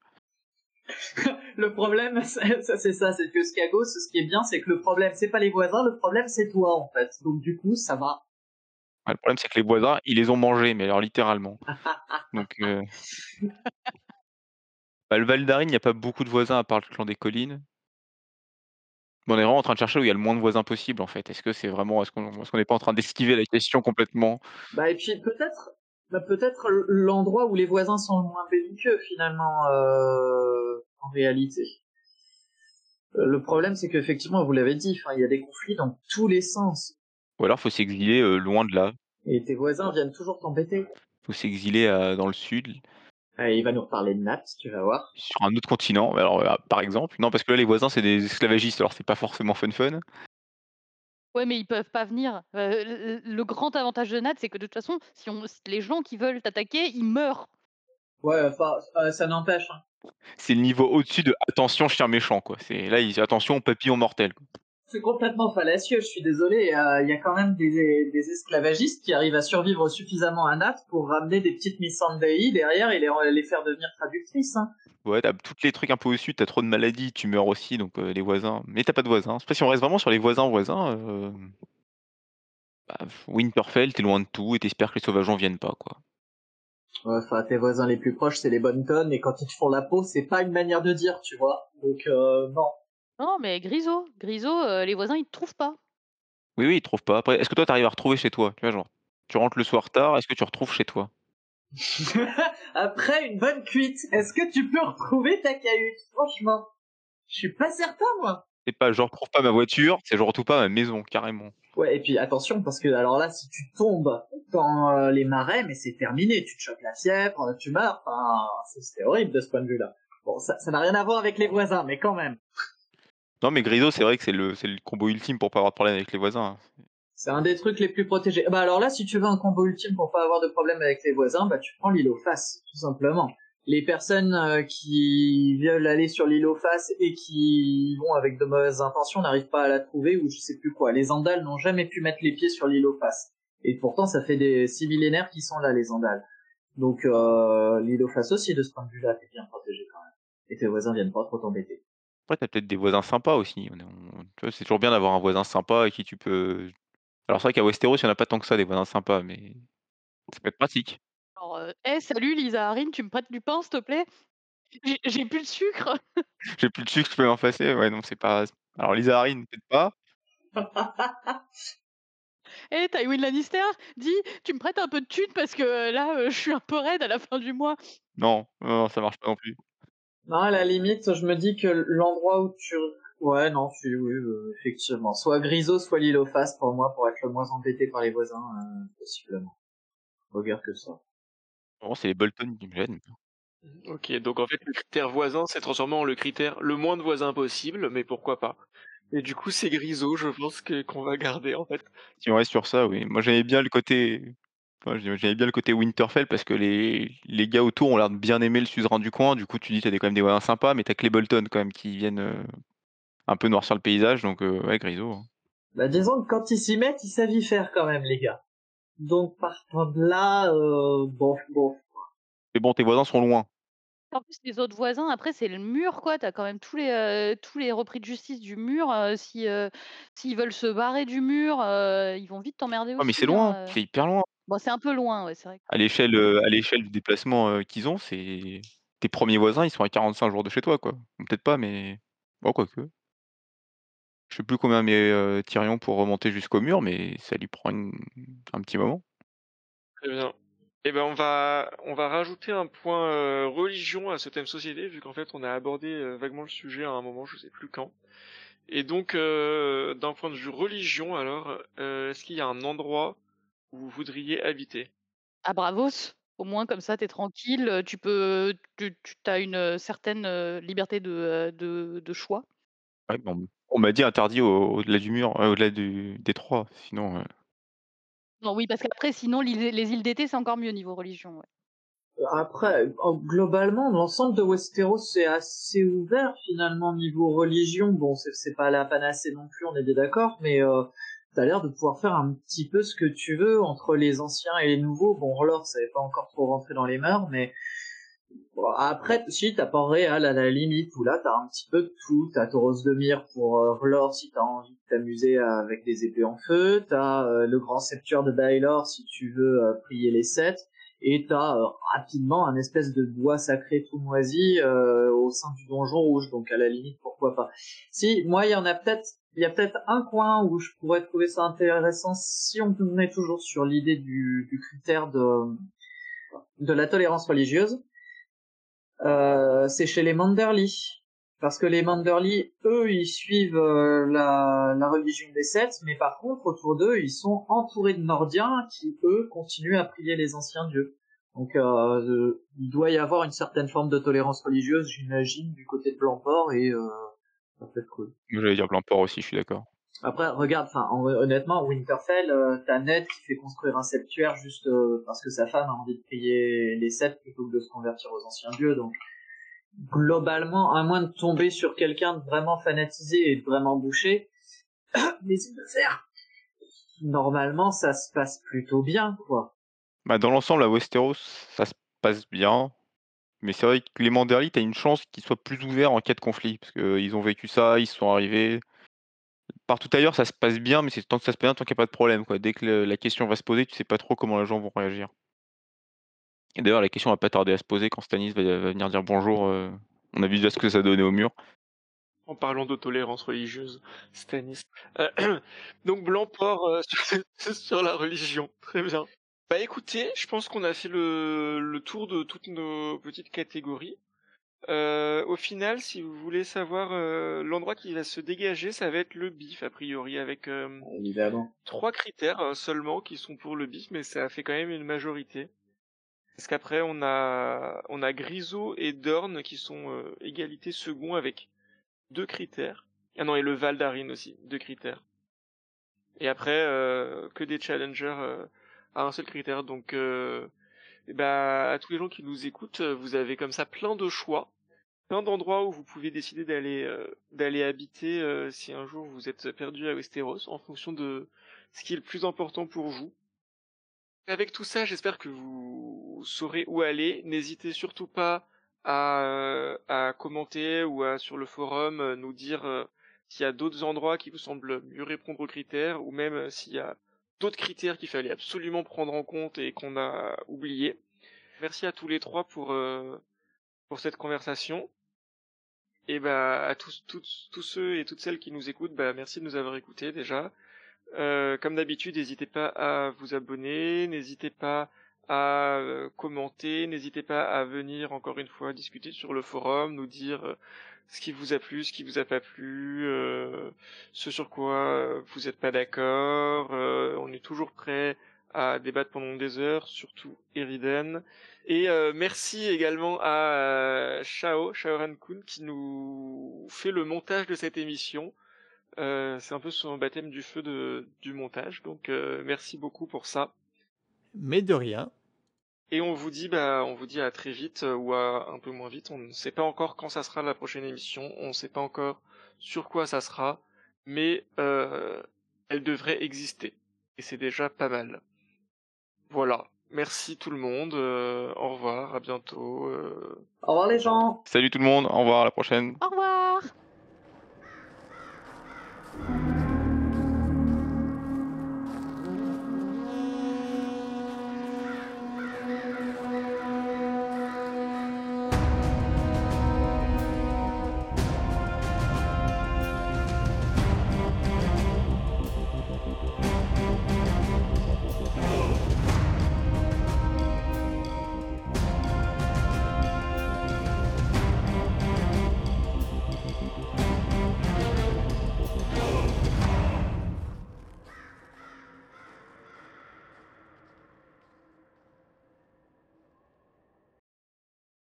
[laughs] Le problème, [laughs] c'est- ça c'est que Skagos, ce qui est bien, c'est que le problème, c'est pas les voisins, le problème c'est toi en fait. Donc du coup, ça va. Ouais, Le problème, c'est que les voisins, ils les ont mangés, mais alors littéralement. [laughs] Donc, euh... bah, le Val d'Arin, il n'y a pas beaucoup de voisins à part le clan des collines. Mais on est vraiment en train de chercher où il y a le moins de voisins possible, en fait. Est-ce que c'est vraiment, est-ce qu'on est-ce qu'on n'est pas en train d'esquiver la question complètement? Bah et puis peut-être, bah, peut-être l'endroit où les voisins sont le moins belliqueux finalement, euh, en réalité. Euh, Le problème, c'est qu'effectivement, vous l'avez dit, il y a des conflits dans tous les sens. Ou alors, faut s'exiler euh, loin de là. Et tes voisins viennent toujours t'embêter. Faut s'exiler euh, dans le sud, il va nous reparler de Nat, tu vas voir. sur un autre continent. Alors, par exemple, non, parce que là, les voisins, c'est des esclavagistes, alors c'est pas forcément fun fun. Ouais, mais ils peuvent pas venir. Euh, le, grand avantage de Nat, c'est que de toute façon, si on, les gens qui veulent t'attaquer, ils meurent. Ouais, enfin, euh, ça n'empêche. hein. C'est le niveau au-dessus de attention, chien méchant, quoi. C'est là, ils attention, papillon mortel. quoi. C'est complètement fallacieux, je suis désolé. euh, Il y a quand même des, des esclavagistes qui arrivent à survivre suffisamment à Nat pour ramener des petites Miss Sunday derrière et les, les faire devenir traductrices. Hein. Ouais, t'as tous les trucs un peu au-dessus, t'as trop de maladies, tu meurs aussi, donc euh, les voisins. Mais t'as pas de voisins. C'est pas si on reste vraiment sur les voisins voisins. Euh... Bah, Winterfell, t'es loin de tout et t'espères que les sauvageons viennent pas, quoi. Ouais, Enfin, tes voisins les plus proches, c'est les bonnes tonnes, et quand ils te font la peau, c'est pas une manière de dire, tu vois. Donc, euh, non. Non, mais Grisot, Grisot, euh, les voisins, ils te trouvent pas. Oui, oui, ils trouvent pas. Après, est-ce que toi, t'arrives à retrouver chez toi Tu vois, genre, tu rentres le soir tard, est-ce que tu retrouves chez toi? [laughs] Après une bonne cuite, est-ce que tu peux retrouver ta cahute? Franchement, je suis pas certain, moi. C'est pas, je retrouve pas ma voiture, c'est je retrouve pas ma maison, carrément. Ouais, et puis attention, parce que alors là, si tu tombes dans euh, les marais, mais c'est terminé, tu te chopes la fièvre, tu meurs, enfin, c'est- c'est horrible de ce point de vue-là. Bon, ça ça n'a rien à voir avec les voisins, mais quand même. Non, mais Griso, c'est vrai que c'est le, c'est le combo ultime pour pas avoir de problème avec les voisins. C'est un des trucs les plus protégés. Bah alors là, si tu veux un combo ultime pour pas avoir de problème avec les voisins, bah tu prends l'île aux faces, tout simplement. Les personnes euh, qui veulent aller sur l'île aux faces et qui vont avec de mauvaises intentions n'arrivent pas à la trouver ou je sais plus quoi. Les Andales n'ont jamais pu mettre les pieds sur l'île aux faces. Et pourtant, ça fait des six millénaires qui sont là, les Andales. Donc euh, l'île aux faces aussi, de ce point de vue-là, t'es bien protégé quand même. Et tes voisins viennent pas trop t'embêter. Après, t'as peut-être des voisins sympas aussi. On est- on- tu vois, c'est toujours bien d'avoir un voisin sympa avec qui tu peux. Alors, c'est vrai qu'à Westeros, il y en a pas tant que ça, des voisins sympas, mais ça peut être pratique. Alors, euh, hey, salut Lisa Harin, tu me prêtes du pain, s'il te plaît? J'ai j'ai plus de sucre. [laughs] J'ai plus de sucre, je peux m'en passer. Ouais, non, c'est pas. Alors, Lisa Harine, peut-être pas. Hé, [laughs] Tywin Lannister, dis, tu me prêtes un peu de thunes parce que euh, là, euh, je suis un peu raide à la fin du mois. Non, non, non, ça marche pas non plus. Non, à la limite, je me dis que l'endroit où tu... Ouais, non, je suis, oui, euh, effectivement. Soit Griso, soit l'île aux faces pour moi, pour être le moins embêté par les voisins, euh, possiblement. Regarde que ça. Vraiment, c'est les Bolton qui me gênent. Ok, donc en fait le critère voisin s'est transformé en le critère le moins de voisins possible, mais pourquoi pas. Et du coup c'est Grisot, je pense que qu'on va garder en fait. Si on reste sur ça, oui. Moi, j'aimais bien le côté. Enfin, j'ai- j'aimais bien le côté Winterfell parce que les, les gars autour ont l'air de bien aimer le suzerain du coin. Du coup, tu dis, t'as des- quand même des voisins sympas, mais t'as que les Bolton quand même qui viennent euh, un peu noircir le paysage. Donc, euh, ouais, Griso. hein. Bah, disons que quand ils s'y mettent, ils savent y faire quand même, les gars. Donc, partant de là, euh, bon, bon. Mais bon, tes voisins sont loin. En plus, les autres voisins, après, c'est le mur, quoi. T'as quand même tous les, euh, tous les repris de justice du mur. euh, si, euh, s'ils veulent se barrer du mur, euh, ils vont vite t'emmerder Ouais, mais aussi. c'est loin, hein, euh. c'est hyper loin. Bon, c'est un peu loin, ouais, c'est vrai. À l'échelle, euh, à l'échelle du déplacement euh, qu'ils ont, c'est tes premiers voisins, ils sont à 45 jours de chez toi, quoi. Peut-être pas, mais bon, quoique. Je sais plus combien met euh, Tyrion pour remonter jusqu'au mur, mais ça lui prend une- un petit moment. Très bien. Eh ben on va on va rajouter un point euh, religion à ce thème société vu qu'en fait on a abordé euh, vaguement le sujet à un moment je sais plus quand. Et donc euh, d'un point de vue religion alors est-ce qu'il y a un endroit vous voudriez habiter À Bravos, au moins comme ça tu es tranquille, tu peux tu, as une certaine liberté de, de, choix. Ouais, bon, on m'a dit interdit au-delà du mur, au-delà du des trois, sinon. Non, oui, parce qu'après, sinon, les îles d'été, c'est encore mieux niveau religion. Après, globalement, l'ensemble de Westeros c'est assez ouvert finalement niveau religion. Bon, c'est pas la panacée non plus, on est bien d'accord, mais euh, t'as l'air de pouvoir faire un petit peu ce que tu veux entre les anciens et les nouveaux. Bon, Orlor, ça n'est pas encore trop rentré dans les mœurs, mais après, si t'as pas réel à la limite, où là t'as un petit peu de tout, t'as Tauros de Mire pour euh, si t'as envie de t'amuser avec des épées en feu, t'as euh, le grand sceptre de Baelor si tu veux euh, prier les sept, et t'as euh, rapidement un espèce de bois sacré tout moisi au sein du donjon rouge, donc à la limite pourquoi pas. Si, moi il y en a peut-être, il y a peut-être un coin où je pourrais trouver ça intéressant si on est toujours sur l'idée du, critère de de la tolérance religieuse euh, c'est chez les Manderly. Parce que les Manderly, eux, ils suivent euh, la, la, religion des sept, mais par contre, autour d'eux, ils sont entourés de Nordiens qui, eux, continuent à prier les anciens dieux. Donc, euh, il doit y avoir une certaine forme de tolérance religieuse, j'imagine, du côté de Blancport, et euh, ça peut être cool. J'allais dire aussi, je suis d'accord. Après, regarde, enfin, honnêtement, Winterfell, euh, t'as Ned qui fait construire un septuaire juste euh, parce que sa femme a envie de prier les sept plutôt que de se convertir aux anciens dieux. Donc, globalement, à moins de tomber sur quelqu'un de vraiment fanatisé et de vraiment bouché, [coughs] mais faire. Normalement, ça se passe plutôt bien, quoi. Bah, dans l'ensemble, à Westeros, ça se passe bien. Mais c'est vrai que les Manderly, t'as une chance qu'ils soient plus ouverts en cas de conflit. Parce qu'ils ont vécu ça, ils sont arrivés partout ailleurs, ça se passe bien, mais c'est tant que ça se passe bien, tant qu'il n'y a pas de problème. Dès que la question va se poser, tu sais pas trop comment les gens vont réagir. Et d'ailleurs, la question va pas tarder à se poser quand Stanis va, venir dire bonjour. Euh, on a vu déjà ce que ça donnait au mur. En parlant de tolérance religieuse, Stanis. Euh, [clears throat] donc Blancport euh, [laughs] sur, la religion, très bien. Bah écoutez, je pense qu'on a fait le tour de toutes nos petites catégories. Euh, au final, si vous voulez savoir euh, l'endroit qui va se dégager, ça va être le bif a priori avec euh, trois critères seulement qui sont pour le bif, mais ça fait quand même une majorité. Parce qu'après on a on a Grisot et Dorn qui sont égalité second avec deux critères. Ah non et le Valdarin aussi deux critères. Et après que des challengers à un seul critère donc bah, à tous les gens qui nous écoutent, euh, vous avez comme ça plein de choix, plein d'endroits où vous pouvez décider d'aller euh, d'aller habiter euh, si un jour vous êtes perdu à Westeros, en fonction de ce qui est le plus important pour vous. Avec tout ça, j'espère que vous saurez où aller. N'hésitez surtout pas à, à commenter ou à sur le forum nous dire s'il y a d'autres endroits qui vous semblent mieux répondre aux critères ou même s'il y a d'autres critères qu'il fallait absolument prendre en compte et qu'on a oublié. Merci à tous les trois pour euh, pour cette conversation. Et bah à tous, tous tous ceux et toutes celles qui nous écoutent, bah merci de nous avoir écoutés déjà. Euh, comme d'habitude, n'hésitez pas à vous abonner, n'hésitez pas à euh, commenter, n'hésitez pas à venir encore une fois discuter sur le forum, nous dire ce qui vous a plu, ce qui vous a pas plu, euh, ce sur quoi euh, vous n'êtes pas d'accord. Euh, on est toujours prêt à débattre pendant des heures, surtout Eriden. Et merci également à Shao, Shaoran Kun, qui nous fait le montage de cette émission. c'est un peu son baptême du feu de, du montage, donc merci beaucoup pour ça. Mais de rien. Et on vous dit, bah, on vous dit à très vite euh, ou à un peu moins vite. On ne sait pas encore quand ça sera la prochaine émission. On ne sait pas encore sur quoi ça sera, mais euh, elle devrait exister. Et c'est déjà pas mal. Voilà. Merci tout le monde. Euh, au revoir. À bientôt. Au revoir les gens. Salut tout le monde. Au revoir. À la prochaine. Au revoir.